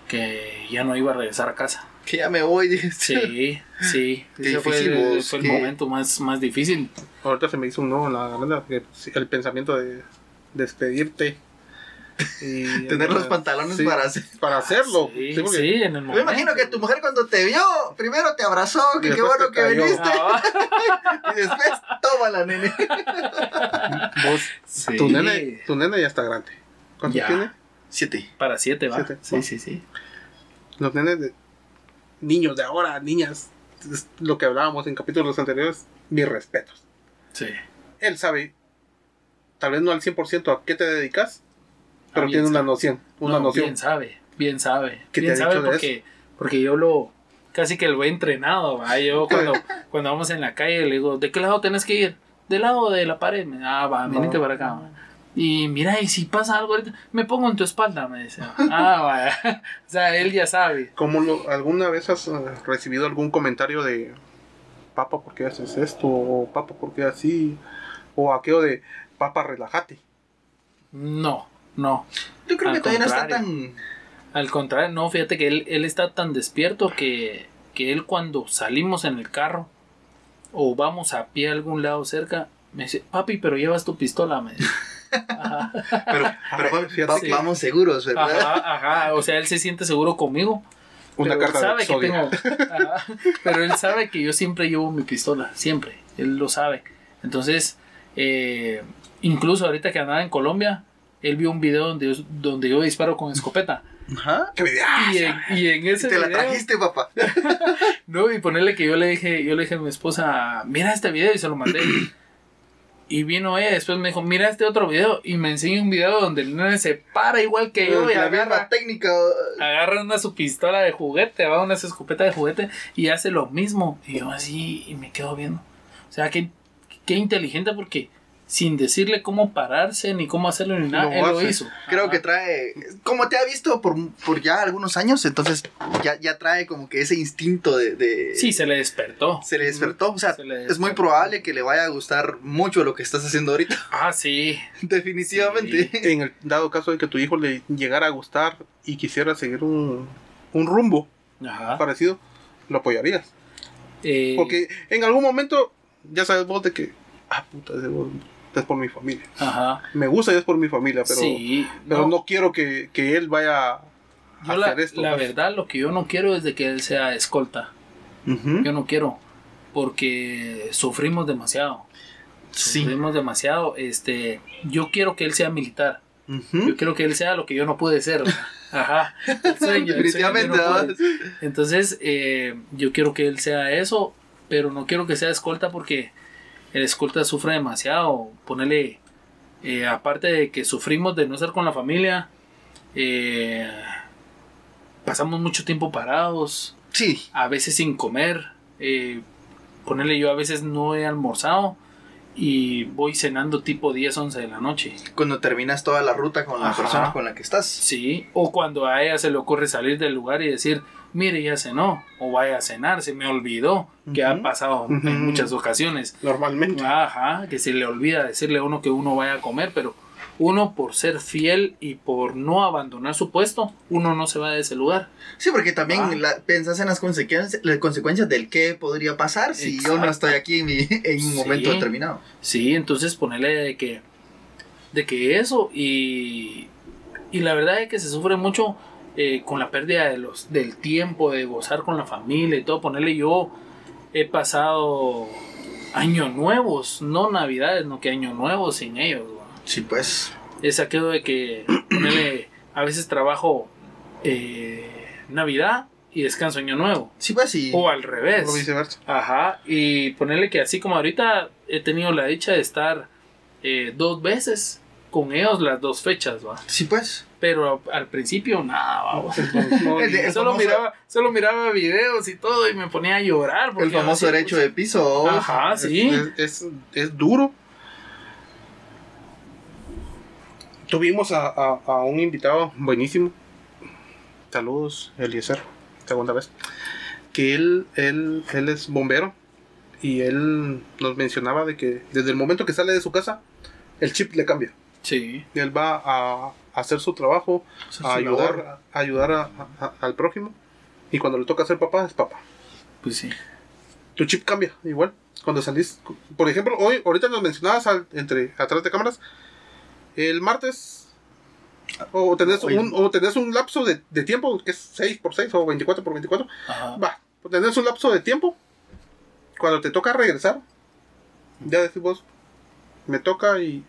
que ya no iba a regresar a casa. Que ya me voy, dije. Sí, sí. Qué Ese fue, el, vos, fue el qué- momento más, más difícil. Ahorita se me hizo un nudo en la garganta. El pensamiento de despedirte. Tener los pantalones Sí, para hacer. para hacerlo. Sí, Sí, porque- sí, en el Me momento. imagino que tu mujer cuando te vio, primero te abrazó, que qué bueno que cayó. viniste. Ah, Y después, tómala, nene. Vos, sí. tu, nene, tu nene ya está grande. ¿Cuántos Ya. tiene? Siete. Para siete, va. Siete, Sí, va. sí, sí. Los nenes de niños de ahora, niñas, es lo que hablábamos en capítulos anteriores, mis respetos. Sí. Él sabe, tal vez no al 100% a qué te dedicas, pero tiene una noción, una No, noción. Bien sabe, bien sabe. ¿Qué te bien ha sabe porque, porque yo lo casi que lo he entrenado. ¿va? Yo cuando, cuando vamos en la calle le digo, ¿de qué lado tenés que ir? Del lado de la pared. Ah, va, No. venite para acá. va. Y mira, y si pasa algo ahorita, me pongo en tu espalda, me dice. Ah, vaya. o sea, él ya sabe. ¿Cómo lo, ¿Alguna vez has eh, recibido algún comentario de Papa, ¿por qué haces esto? O Papa, ¿por qué así? O aquello de Papa, relájate. No, no. Yo creo Al que todavía no está contrario. tan. Al contrario, no, fíjate que él, él está tan despierto que, que él cuando salimos en el carro o vamos a pie a algún lado cerca, me dice, papi, pero llevas tu pistola, me dice. Ajá, Pero, pero fíjate va- que- vamos seguros, ¿verdad? ajá, ajá, o sea, él se siente seguro conmigo. Una pero él carta de sabe que Exodia. tengo, ajá, pero él sabe que yo siempre llevo mi pistola, siempre, él lo sabe. Entonces, eh, incluso ahorita que andaba en Colombia, él vio un video donde yo, donde yo disparo con escopeta. Ajá. ¡Qué video! Y en, y en ese Te la video, trajiste, papá. No, y ponerle que yo le dije, yo le dije a mi esposa, mira este video y se lo mandé. Y vino ella, después me dijo, mira este otro video. Y me enseñó un video donde el nene se para igual que yo y la agarra, técnica. agarra una su pistola de juguete, va una su escopeta de juguete y hace lo mismo. Y yo así, y me quedo viendo. O sea, qué, qué inteligente porque sin decirle cómo pararse ni cómo hacerlo ni nada, Lo él lo hizo. Creo Ajá. que trae, como te ha visto por, por ya algunos años, entonces ya, ya trae como que ese instinto de... de- Sí, se le despertó. se le despertó. O sea, Se es muy probable que le vaya a gustar mucho lo que estás haciendo ahorita. Ah, sí. Definitivamente. En el dado caso de que tu hijo le llegara a gustar y quisiera seguir un, un rumbo Ajá. parecido, lo apoyarías. Eh, Porque en algún momento ya sabes vos de que, ah, puta, es, es por mi familia. Ajá. Me gusta y es por mi familia, pero, sí. pero no. no. quiero que, que él vaya a Yo la, hacer esto. la pues. verdad, lo que yo no quiero es de que él sea escolta. Yo no quiero. Porque sufrimos demasiado. Sí. Sufrimos demasiado. Este, yo quiero que él sea militar. Yo quiero que él sea lo que yo no pude ser. Ajá. El sueño, el sueño que yo Definitivamente. no. Entonces, eh, yo quiero que él sea eso. Pero no quiero que sea escolta porque el escolta sufre demasiado. Ponerle. eh, aparte de que sufrimos de no estar con la familia. eh, pasamos mucho tiempo parados Sí. a veces sin comer. Eh, ponerle yo a veces no he almorzado y voy cenando tipo 10, 11 de la noche. Cuando terminas toda la ruta con la Ajá. persona con la que estás. Sí, o cuando a ella se le ocurre salir del lugar y decir, mire, ya cenó, o vaya a cenar, se me olvidó, que ha pasado en muchas ocasiones. Normalmente. Ajá, que se le olvida decirle a uno que uno vaya a comer, pero uno por ser fiel y por no abandonar su puesto, uno no se va de ese lugar. Sí, porque también Ah. la- pensás en las consecuencias, las consecuencias del qué podría pasar si yo no estoy aquí en, mi- en un Sí. momento determinado. Sí, entonces ponerle de que, de que eso y, y la verdad es que se sufre mucho eh, con la pérdida de los, del tiempo, de gozar con la familia y todo. Ponerle yo he pasado años nuevos, no navidades, no que años nuevos sin ellos. Sí, pues. Es aquello de que ponerle, a veces trabajo eh, Navidad y descanso año nuevo. Sí, pues, sí. O al revés. O viceversa. Ajá, y ponerle que así como ahorita he tenido la dicha de estar eh, dos veces con ellos las dos fechas, va. Sí, pues. Pero al principio nada, vamos. El Solo famoso- miraba, solo miraba videos y todo y me ponía a llorar. porque El famoso así, derecho pues, de piso. Ajá, sí. es, es- es duro. Tuvimos a, a- a un invitado buenísimo. Saludos, Eliezer, segunda vez. Que él, él, él es bombero. Y él nos mencionaba de que desde el momento que sale de su casa, el chip le cambia. Sí, Y él va a, hacer su trabajo, Hacer a su ayudar, a ayudar a- a- al prójimo. Y cuando le toca ser papá, es papá. pues sí. tu chip cambia igual cuando salís por ejemplo hoy ahorita nos mencionabas al- entre atrás de cámaras el martes. O tenés Hoy. un o tenés un lapso de, de tiempo que es 6 por 6 o 24 por 24 Ajá. va tenés un lapso de tiempo. Cuando te toca regresar ya decís vos me toca y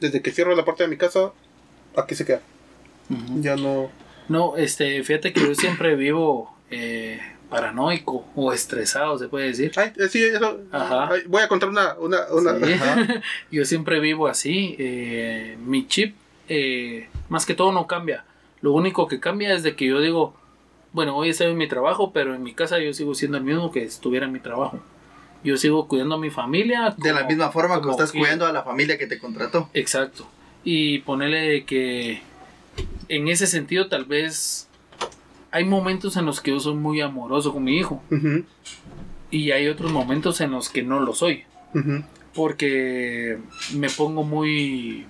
desde que cierro la puerta de mi casa aquí se queda. Ya no No, este, fíjate que yo siempre vivo eh, paranoico o estresado, se puede decir. ay eh, sí eso Ajá. ay, voy a contar una una, una Sí. Ajá. Yo siempre vivo así. eh, mi chip, eh, más que todo, no cambia. Lo único que cambia es de que yo digo, bueno, hoy estoy en mi trabajo, pero en mi casa yo sigo siendo el mismo que estuviera en mi trabajo. Yo sigo cuidando a mi familia. De la misma forma que como estás que- cuidando a la familia que te contrató. Exacto. Y ponerle que en ese sentido tal vez hay momentos en los que yo soy muy amoroso con mi hijo Ujú, y hay otros momentos en los que no lo soy. ujú. porque me pongo muy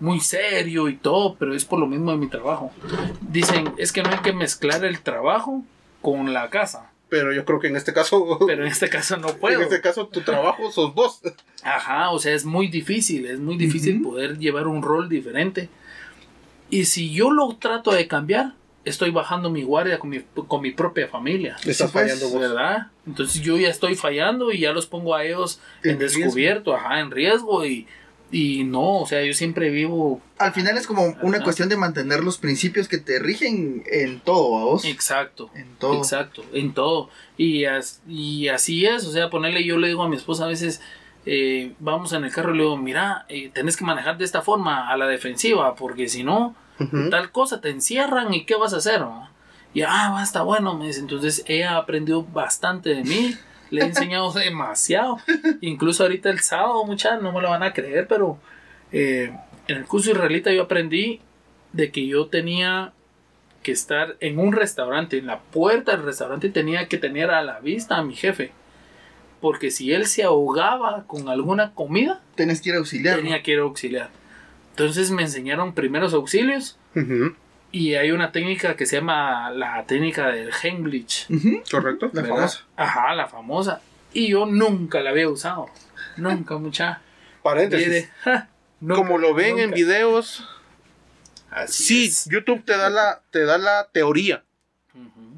muy serio y todo, pero es por lo mismo de mi trabajo. Dicen, es que no hay que mezclar el trabajo con la casa, Pero yo creo que en este caso, pero en este caso no puedo. en este caso tu trabajo sos vos. Ajá, o sea, es muy difícil, es muy difícil Ujú. poder llevar un rol diferente. Y si yo lo trato de cambiar, estoy bajando mi guardia con mi, con mi propia familia. Estás fallando vos. ¿Verdad? Entonces yo ya estoy fallando y ya los pongo a ellos en, En riesgo. descubierto, ajá, en riesgo y, y no, o sea, yo siempre vivo Al final es como una cuestión de mantener los principios que te rigen en todo, ¿a vos? exacto. En todo. Exacto, en todo. Y, as- y así es, o sea, ponerle, yo le digo a mi esposa a veces, eh, vamos en el carro y le digo, mira, eh, tenés que manejar de esta forma a la defensiva, porque si no, Tal cosa, te encierran y ¿qué vas a hacer? va?". Y, ah, va, está bueno, me dice. Entonces ella aprendió bastante de mí, le he enseñado demasiado. Incluso ahorita el sábado, muchachos, no me lo van a creer, pero eh, en el curso israelita yo aprendí de que yo tenía que estar en un restaurante, en la puerta del restaurante tenía que tener a la vista a mi jefe. Porque si él se ahogaba con alguna comida, Tienes que ir a auxiliar. tenía que ir a auxiliar. Entonces me enseñaron primeros auxilios Ujú. y hay una técnica que se llama la técnica del Heimlich. Ujú, Correcto. La ¿verdad? famosa. Ajá, la famosa. Y yo nunca la había usado. Nunca, mucha. Paréntesis. Mire, ja, nunca, Como lo ven en nunca. videos, Así sí, es. YouTube te da la te da la teoría,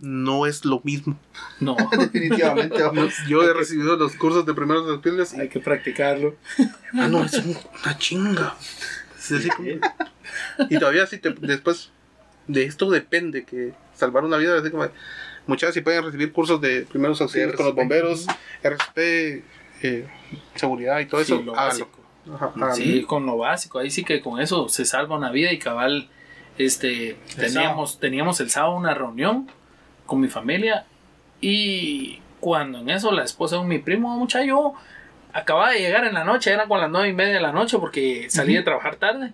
no es lo mismo. No, Definitivamente. vamos. Yo he recibido los cursos de primeros auxilios y hay que practicarlo. ah no, es una chinga. Es así como- y todavía si te después de esto depende que salvar una vida, así como muchas si pueden recibir cursos de primeros auxilios con los bomberos, RCP, eh, seguridad y todo Sí, eso. lo básico. Ajá. Sí, con lo básico. Ahí sí que con eso se salva una vida y cabal. Este, teníamos, teníamos el sábado una reunión con mi familia y cuando en eso la esposa de mi primo, muchacho, acababa de llegar en la noche, era con las nueve y media de la noche porque salí de trabajar tarde.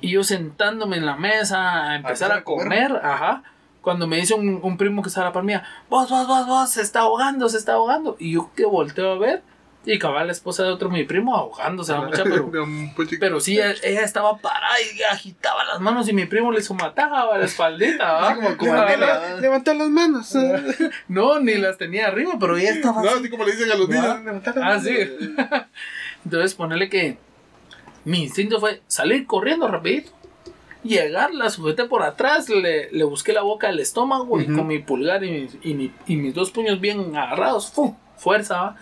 Y yo sentándome en la mesa a empezar empezar a a comer. comer, ajá. Cuando me dice un, un primo que estaba a la par mía, vos, vos, vos, vos, se está ahogando, se está ahogando. Y yo que volteo a ver, Y cabal, la esposa de otro mi primo ahogándose la mucha, pero, pero sí, ella, ella estaba parada y agitaba las manos y mi primo le sumataba la espaldita, como- como Ah, Levantar las manos. No, ni las tenía arriba, pero ella estaba No, así. así como le dicen a los niños. Levantar las Ah, manos. sí. Entonces, ponerle que mi instinto fue salir corriendo rapidito. Llegar, la sujeté por atrás, le, le busqué la boca al estómago y con mi pulgar y, mis- y mi- y mis dos puños bien agarrados, ¡fu! fuerza, ¿va?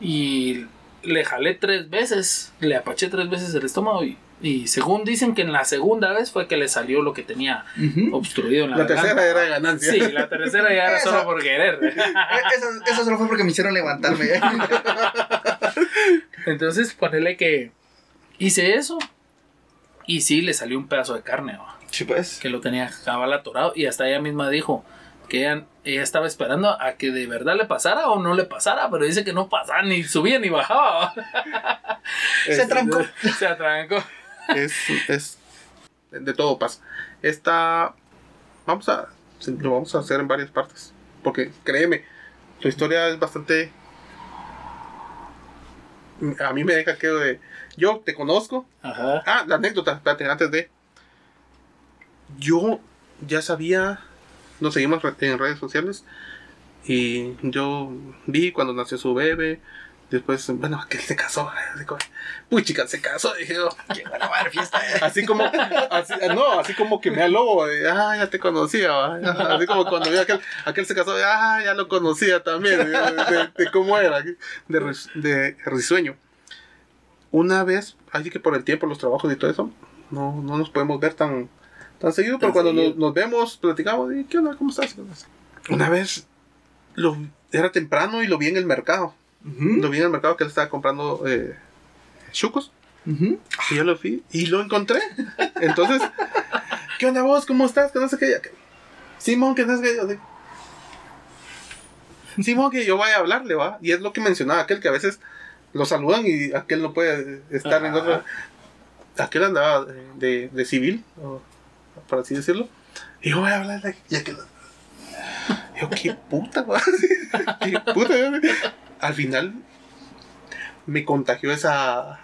Y le jalé tres veces, le apaché tres veces el estómago y, y según dicen que en la segunda vez fue que le salió lo que tenía obstruido en la La tercera era ganancia. Sí, la tercera ya era solo por querer. Eh, Eso, eso solo fue porque me hicieron levantarme. Entonces, ponerle que hice eso. Y sí, le salió un pedazo de carne. Sí, pues. que lo tenía cabal atorado. Y hasta ella misma dijo que ella, ella estaba esperando a que de verdad le pasara o no le pasara. Pero dice que no pasaba, ni subía ni bajaba. Se trancó. Se atrancó. es, es de todo pasa. Esta vamos a lo vamos a hacer en varias partes, porque créeme, tu historia es bastante a mí me deja que de yo te conozco. Ajá. Ah, la anécdota, espérate, antes de yo ya sabía, nos seguimos en redes sociales y yo vi cuando nació su bebé. Después, bueno, que él se casó. Uy, chica, se casó. Dije yo, fiesta. eh. Así como, así, no, así como que me al lobo, de, ah, ya te conocía, ¿va? así como cuando vi aquel, aquel se casó, de, ah, ya lo conocía también, de, de- de cómo era, de risueño. Una vez, así que por el tiempo, los trabajos y todo eso, no, no nos podemos ver tan, tan seguido, pero Tan cuando nos, seguido. nos vemos, platicamos, y, ¿qué onda? ¿Cómo estás? Una vez, lo, era temprano y lo vi en el mercado, lo vi en el mercado que él estaba comprando eh, chucos. ujú. Y yo lo fui y lo encontré. Entonces, ¿qué onda vos? ¿Cómo estás? Que no sé qué. Simón, que no sé qué. Simón, que yo voy a hablarle, va. Y es lo que mencionaba aquel que a veces lo saludan y aquel no puede estar en otro. Aquel andaba de, de- de civil, o, por así decirlo. Y yo voy a hablarle. Y aquel. Yo, qué puta. Qué puta. Al final me contagió esa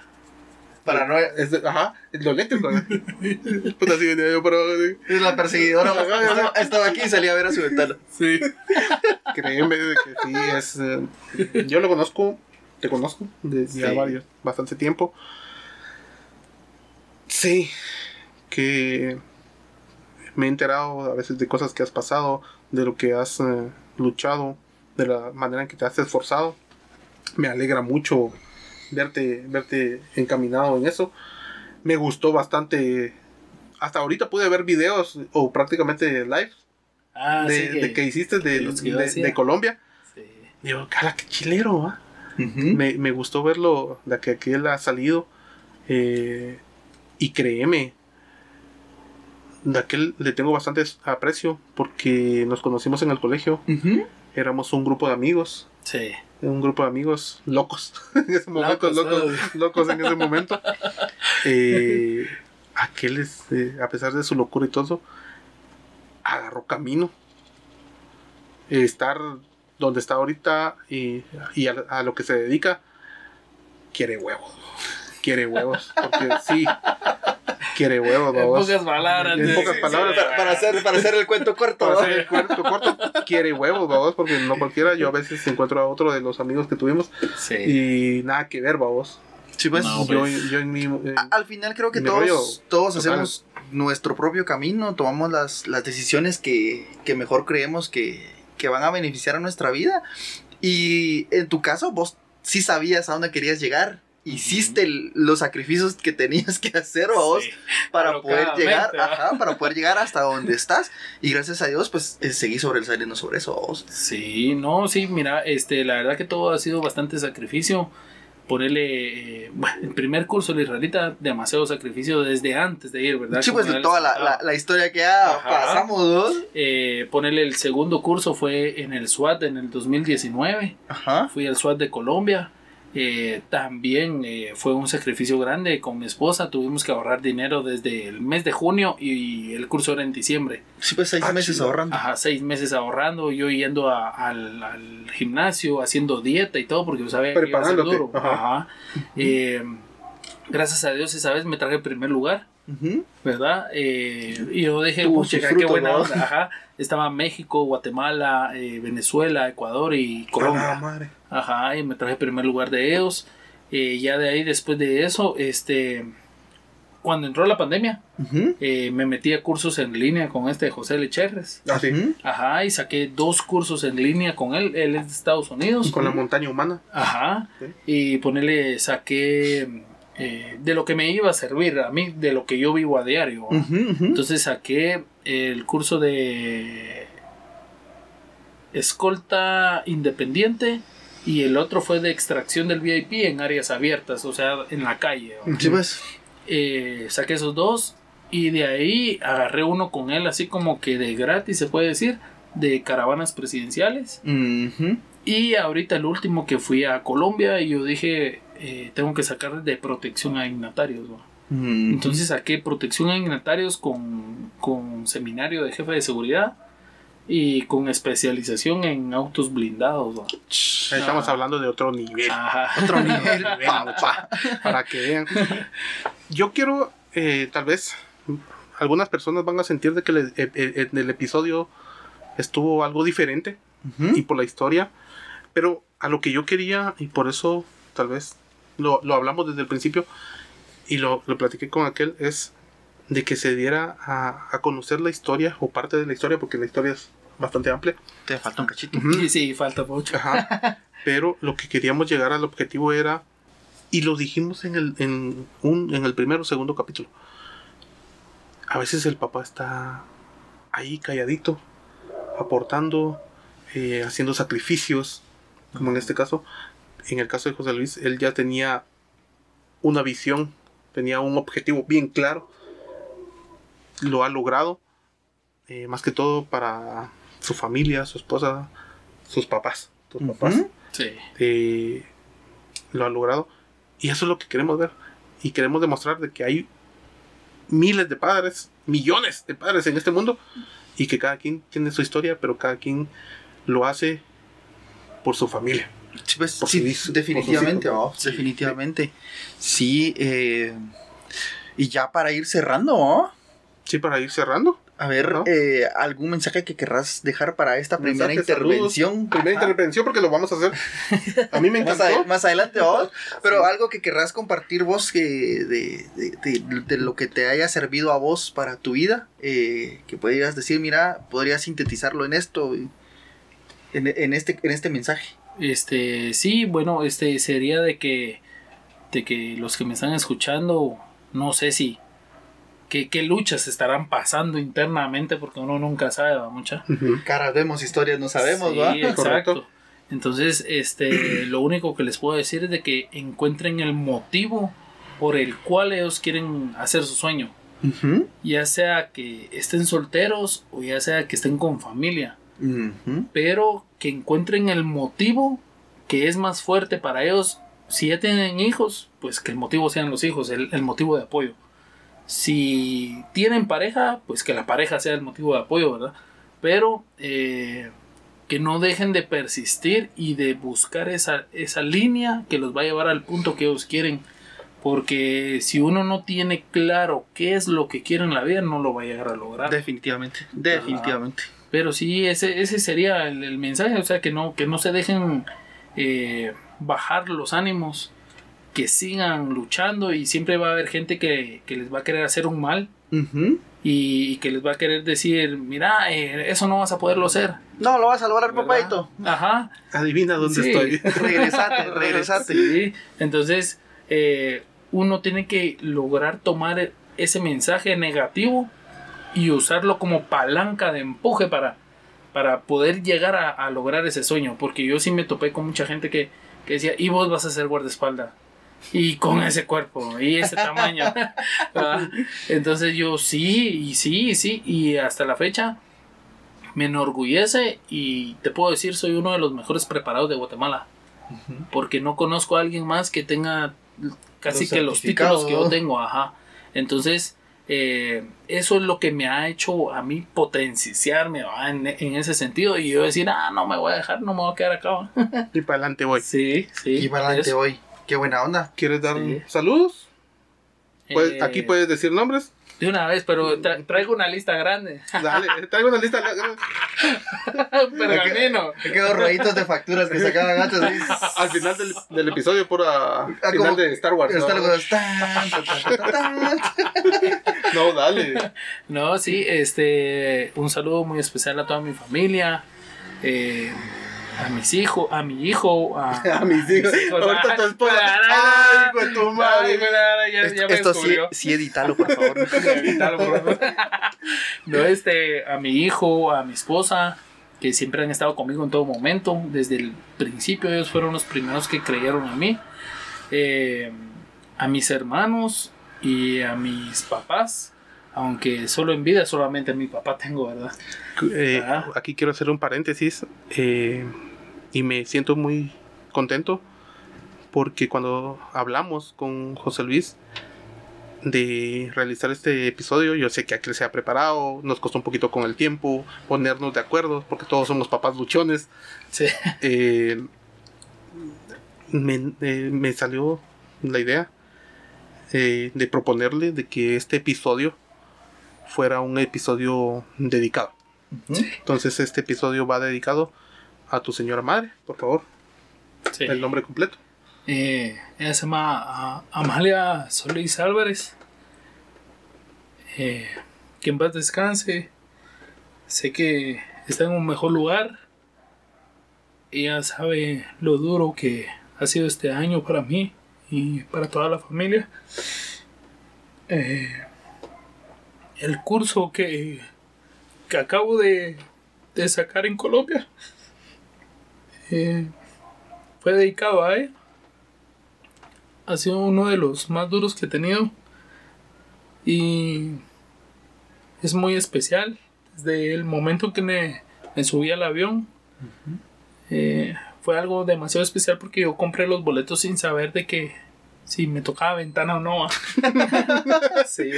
Paranoia. es ajá, lentes, güey. Puta, así venía yo por abajo, así. Es la perseguidora. Estaba, estaba aquí y salía a ver a su ventana. Sí. Créeme de que sí, es. eh, yo lo conozco, te conozco desde ya Sí. varios, bastante tiempo. Sí, que me he enterado a veces de cosas que has pasado, de lo que has eh, luchado, de la manera en que te has esforzado. Me alegra mucho verte, verte encaminado en eso. Me gustó bastante. Hasta ahorita pude ver videos o prácticamente live Ah, de, sí. de que hiciste de, los que de- de Colombia. Sí. Digo, cala, qué chilero, ¿ah? Ujú. me, me gustó verlo, de que aquí él ha salido. eh, y créeme, de aquel le tengo bastante aprecio porque nos conocimos en el colegio. Éramos un grupo de amigos, Sí. un grupo de amigos locos. en ese momento, Locos, locos, en ese momento. Eh, aquel, este, a pesar de su locura y todo, agarró camino. Eh, estar donde está ahorita y, y a, a lo que se dedica, quiere huevos. Quiere huevos. Porque sí, quiere huevos, En babos. pocas palabras. En pocas palabras. Para, para hacer, para hacer el cuento corto. Para hacer el cuarto, corto, quiere huevos, babos, porque no cualquiera. Yo a veces encuentro a otro de los amigos que tuvimos Sí. y nada que ver, babos. Sí, pues. No, yo, pues. yo en mi. en- A- Al final creo que Mi rollo todos, todos total. hacemos nuestro propio camino, tomamos las, las decisiones que, que mejor creemos que, que van a beneficiar a nuestra vida. Y en tu caso, vos sí sabías a dónde querías llegar. Hiciste los sacrificios que tenías que hacer vos Sí. para poder llegar, ajá, para poder llegar hasta donde estás. Y gracias a Dios, pues eh, seguí sobresaliendo sobre eso vos. Sí, no, sí, mira, este, la verdad que todo ha sido bastante sacrificio. Ponerle, eh, bueno, el primer curso de la israelita, demasiado sacrificio desde antes de ir, ¿verdad? Sí, pues de toda la, la- la historia que ya Ajá. pasamos vos. Eh, ponerle el segundo curso fue en el SWAT en el 2019. Ajá. Fui al SWAT de Colombia. Eh, también eh, fue un sacrificio grande con mi esposa. Tuvimos que ahorrar dinero desde el mes de junio y el curso era en diciembre. Sí, pues seis Ah, meses chido. ahorrando. Ajá, seis meses ahorrando, yo yendo a- al, al gimnasio, haciendo dieta y todo, porque yo sabía que iba a ser Preparándote, duro. ajá. Ajá. Eh, gracias a Dios esa vez me traje el primer lugar. Ujú. ¿verdad? Eh, y yo dije, pucha, qué buena ¿no? onda. Ajá. Estaba México, Guatemala, eh, Venezuela, Ecuador y Ah, Colombia. madre. Ajá, y me traje el primer lugar de ellos. Eh, ya de ahí, después de eso, este, cuando entró la pandemia, Ujú. eh, me metí a cursos en línea con este José Lecherres. Ah, sí. Ajá, y saqué dos cursos en línea con él. Él es de Estados Unidos. Con la montaña humana. Ajá. Sí. Y ponerle, saqué eh, de lo que me iba a servir a mí, de lo que yo vivo a diario. Entonces saqué el curso de escolta independiente y el otro fue de extracción del VIP en áreas abiertas, o sea, en la calle. Eh, saqué esos dos y de ahí agarré uno con él así como que de gratis, se puede decir, de caravanas presidenciales. Y ahorita el último que fui a Colombia y yo dije, eh, tengo que sacar de protección a dignatarios. ¿no? Ujú. Entonces saqué protección a dignatarios con, con seminario de jefe de seguridad y con especialización en autos blindados. ¿no? Estamos Ah. hablando de otro nivel. Ajá. Otro nivel, Nivel, papá. Para que vean. Yo quiero, eh, tal vez, algunas personas van a sentir de que el, el- el- el episodio estuvo algo diferente Ujú. y por la historia. Pero a lo que yo quería, y por eso tal vez lo, lo hablamos desde el principio y lo, lo platiqué con aquel, es de que se diera a, a conocer la historia o parte de la historia, porque la historia es bastante amplia. Te falta un cachito. Sí, sí, falta mucho. Ajá. Pero lo que queríamos llegar al objetivo era, y lo dijimos en el, en un, en el primero o segundo capítulo, a veces el papá está ahí calladito, aportando, eh, haciendo sacrificios, como en este caso. En el caso de José Luis, él ya tenía una visión, tenía un objetivo bien claro, lo ha logrado, eh, más que todo para su familia, su esposa, sus papás, sus papás. Sí. eh, lo ha logrado. Y eso es lo que queremos ver. Y queremos demostrar de que hay miles de padres, millones de padres en este mundo. Y que cada quien tiene su historia, pero cada quien lo hace por su familia. Sí, pues, Por sí, definitivamente, oh, definitivamente. Sí, eh, y ya para ir cerrando, oh, Sí, para ir cerrando. a ver, eh, algún mensaje que querrás dejar para esta primera intervención. saludos. Primera intervención porque lo vamos a hacer. A mí me Más, encantó. más adelante, oh, pero Sí. algo que querrás compartir vos que de, de- de- de lo que te haya servido a vos para tu vida, eh, que podrías decir, mira, podrías sintetizarlo en esto, en, en este, en este mensaje. Este, sí, bueno, este sería de que de que los que me están escuchando, no sé si qué, qué luchas estarán pasando internamente porque uno nunca sabe, ¿va, mucha. Ujú. Caras vemos, historias no sabemos, Sí, ¿va? exacto. Correcto. Entonces, este, lo único que les puedo decir es de que encuentren el motivo por el cual ellos quieren hacer su sueño. Ya sea que estén solteros o ya sea que estén con familia. Pero que encuentren el motivo que es más fuerte para ellos. Si ya tienen hijos, pues que el motivo sean los hijos, el, el motivo de apoyo. Si tienen pareja, pues que la pareja sea el motivo de apoyo, ¿verdad? Pero eh, que no dejen de persistir y de buscar esa, esa línea que los va a llevar al punto que ellos quieren. Porque si uno no tiene claro qué es lo que quiere en la vida, no lo va a llegar a lograr. Definitivamente, definitivamente. Pero sí, ese, ese sería el, el mensaje, o sea, que no, que no se dejen eh, bajar los ánimos, que sigan luchando y siempre va a haber gente que, que les va a querer hacer un mal y, y que les va a querer decir, mira, eh, eso no vas a poderlo hacer. No, lo vas a lograr, papadito. Ajá. Adivina dónde Sí. estoy. Regresate, regresate. Sí, entonces eh, uno tiene que lograr tomar ese mensaje negativo y usarlo como palanca de empuje para, para poder llegar a, a lograr ese sueño. Porque yo sí me topé con mucha gente que, que decía, y vos vas a ser guardaespaldas. Y con ese cuerpo y ese tamaño. ¿verdad? Entonces yo sí, y sí, y sí. Y hasta la fecha me enorgullece y te puedo decir, soy uno de los mejores preparados de Guatemala. porque no conozco a alguien más que tenga casi Los que los títulos que yo tengo, ajá. Entonces, eh, eso es lo que me ha hecho a mí potenciarme en, en ese sentido y yo decir, ah, no me voy a dejar, no me voy a quedar acá. ¿va?". Y para adelante voy. Sí, sí. Y para adelante hoy. Qué buena onda. ¿Quieres dar Sí. saludos? Puedes- Eh, Aquí puedes decir nombres. De una vez, pero tra- traigo una lista grande. Dale, traigo una lista. Un pergamino. Me quedo rollitos de facturas que sacaban antes. Al final del, del episodio, por Ah, final de Star Wars. ¿no? tan, tan, tan. No, dale. No, sí, este, un saludo muy especial a toda mi familia, eh, a mis hijos, a mi hijo, a, A mis hijos. Ahorita tu esposa. Ay, hijo de tu madre. Ay, ya, ya me Esto sí, sí edítalo, por favor. Evítalo, por favor. No, este, a mi hijo, a mi esposa, que siempre han estado conmigo en todo momento, desde el principio ellos fueron los primeros que creyeron en mí, Eh, a mis hermanos y a mis papás, aunque solo en vida solamente a mi papá tengo, ¿verdad? Eh, Ah. aquí quiero hacer un paréntesis eh, y me siento muy contento porque cuando hablamos con José Luis de realizar este episodio, yo sé que aquel se ha preparado, nos costó un poquito con el tiempo, ponernos de acuerdo, porque todos somos papás luchones. Sí. Eh, me, eh, me salió la idea eh, de proponerle de que este episodio fuera un episodio dedicado. Entonces este episodio va dedicado a tu señora madre, por favor, Sí. el nombre completo. Eh, ella se llama ah, Amalia Solís Álvarez. Eh, que en paz descanse. Sé que está en un mejor lugar. Ella sabe lo duro que ha sido este año para mí y para toda la familia. Eh, el curso que, que acabo de, de sacar en Colombia eh, fue dedicado a ella ha sido uno de los más duros que he tenido. Y es muy especial. Desde el momento que me, me subí al avión. Eh, fue algo demasiado especial porque yo compré los boletos sin saber de que si me tocaba ventana o no sí,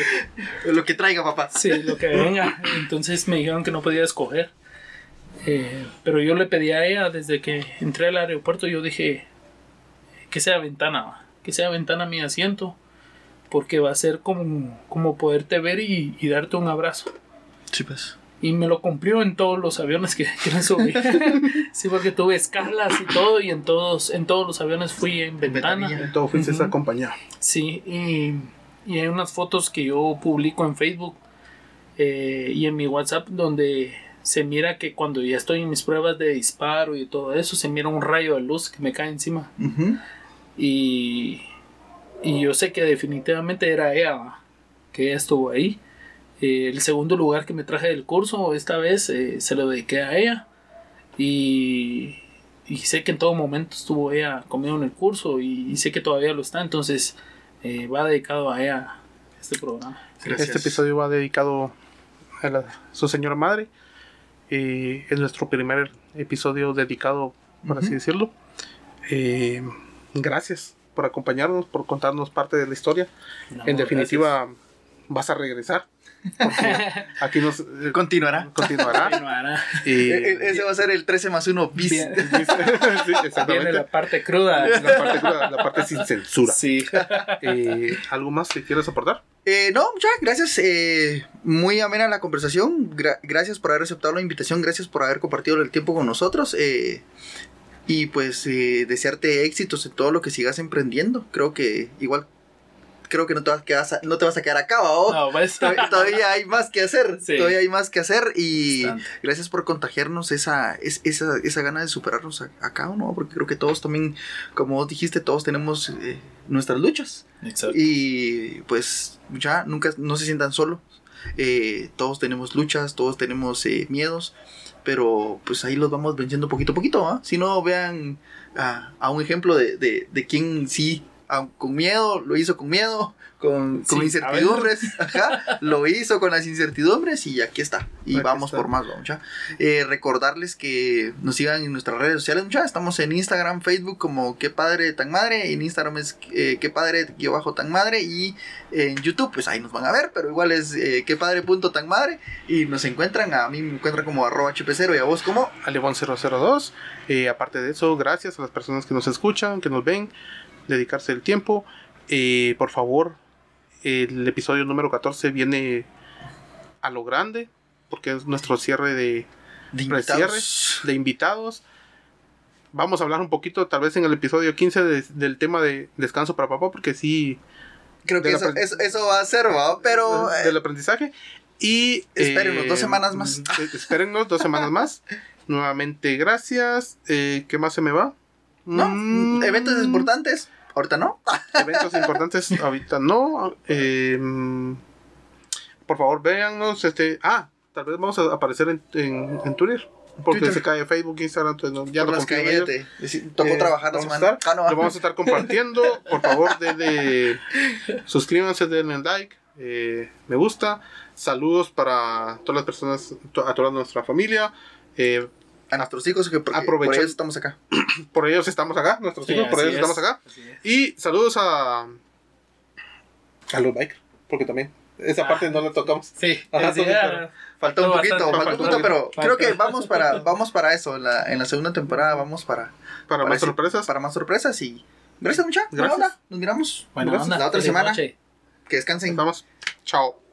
Lo que traiga, papá. sí, lo que venga. Entonces me dijeron que no podía escoger Eh, pero yo le pedí a ella desde que entré al aeropuerto yo dije que sea ventana que sea ventana mi asiento porque va a ser como, como poderte ver y, y darte un abrazo Sí, pues. y me lo cumplió en todos los aviones que, que me subí sí porque tuve escalas y todo y en todos en todos los aviones fui en ventana. En todo fuiste Ujú. acompañado. Sí, y, y hay unas fotos que yo publico en Facebook eh, y en mi WhatsApp donde se mira que cuando ya estoy en mis pruebas de disparo y todo eso, se mira un rayo de luz que me cae encima. Ujú. Y, y yo sé que definitivamente era ella, que ella estuvo ahí. Eh, el segundo lugar que me traje del curso, esta vez eh, se lo dediqué a ella. Y, y sé que en todo momento estuvo ella conmigo en el curso y, y sé que todavía lo está. Entonces eh, va dedicado a ella este programa. Gracias. Este episodio va dedicado a la- su señora madre. Eh, es nuestro primer episodio dedicado, por así decirlo. Eh, gracias por acompañarnos, por contarnos parte de la historia. No, en definitiva, vas a regresar. Aquí nos eh, Continuará. continuará. gracias. Continuará. Y- E- e- Ese va a ser el 13 más 1 bis. Bien. Sí, Viene la parte cruda. La parte, cruda, la parte sin censura. Sí. Eh, ¿Algo más que quieras aportar? Eh, no, ya, gracias. eh, muy amena la conversación. Gra- gracias por haber aceptado la invitación. Gracias por haber compartido el tiempo con nosotros. eh, y pues eh, desearte éxitos en todo lo que sigas emprendiendo. Creo que igual, creo que no te vas a quedar, no te vas a quedar acá, ¿va? No, pues. Todavía, todavía hay más que hacer. Sí. Todavía hay más que hacer. Y Bastante. gracias por contagiarnos esa, es- esa, esa gana de superarnos a- acá, ¿no? Porque creo que todos también, como vos dijiste, todos tenemos eh, nuestras luchas. Exacto. Y pues ya nunca no se sientan solos. Eh, todos tenemos luchas, todos tenemos eh, miedos, pero pues ahí los vamos venciendo poquito a poquito. ¿ah? Si no, vean a, a un ejemplo de, de, de quien sí con miedo, lo hizo con miedo, con, incertidumbres, ajá, lo hizo con las incertidumbres y aquí está. Y Aquí vamos está. por más, vamos ya. Eh, recordarles que nos sigan en nuestras redes sociales, mucha. Estamos en Instagram, Facebook como qué padre tan madre, en Instagram es eh, qué padre guion bajo tan madre y en YouTube pues ahí nos van a ver, pero igual es eh, qué padre punto tan madre y nos encuentran, a mí me encuentran como arroba hp0 y a vos como Alebon002. Eh, aparte de eso, gracias a las personas que nos escuchan, que nos ven, dedicarse el tiempo. Eh, por favor, el episodio número 14 viene a lo grande, porque es nuestro cierre de, de invitados. de invitados. Vamos a hablar un poquito, tal vez en el episodio 15, de- del tema de descanso para papá, porque sí, Creo que eso, eso, eso va a ser, ¿va? pero eh, del aprendizaje. Y Espérenos dos semanas más. eh, Espérennos dos semanas más. Nuevamente, gracias. Eh, ¿Qué más se me va? no, Mm, eventos importantes, ahorita no. Eventos importantes ahorita no. Eh, mm, por favor, véannos. Este, ah, tal vez vamos a aparecer en, en, en Twitter. Porque Twitter. se cae Facebook, Instagram, entonces no- ya Por las deci- tocó Eh, trabajar la semana. estar- Ah, no. Lo vamos a estar compartiendo. Por favor, denle, suscríbanse, denle like, eh, me gusta. Saludos para todas las personas, a toda nuestra familia. Eh, A nuestros hijos que por eso estamos acá. por ellos estamos acá, nuestros Sí, hijos, por ellos es, estamos acá. es. Y saludos a, a los bikers, porque también esa Ah. parte no la tocamos. Sí, Ajá, pero- Faltó un poquito, bastante, faltó un poquito, pero creo que vamos para vamos para eso. En la, en la segunda temporada vamos para, Para más ese- sorpresas. para más sorpresas y gracias mucha. Buena Gracias. Nos miramos Buena Gracias. onda. la otra semana. noche. Que descansen. Estamos. Chao.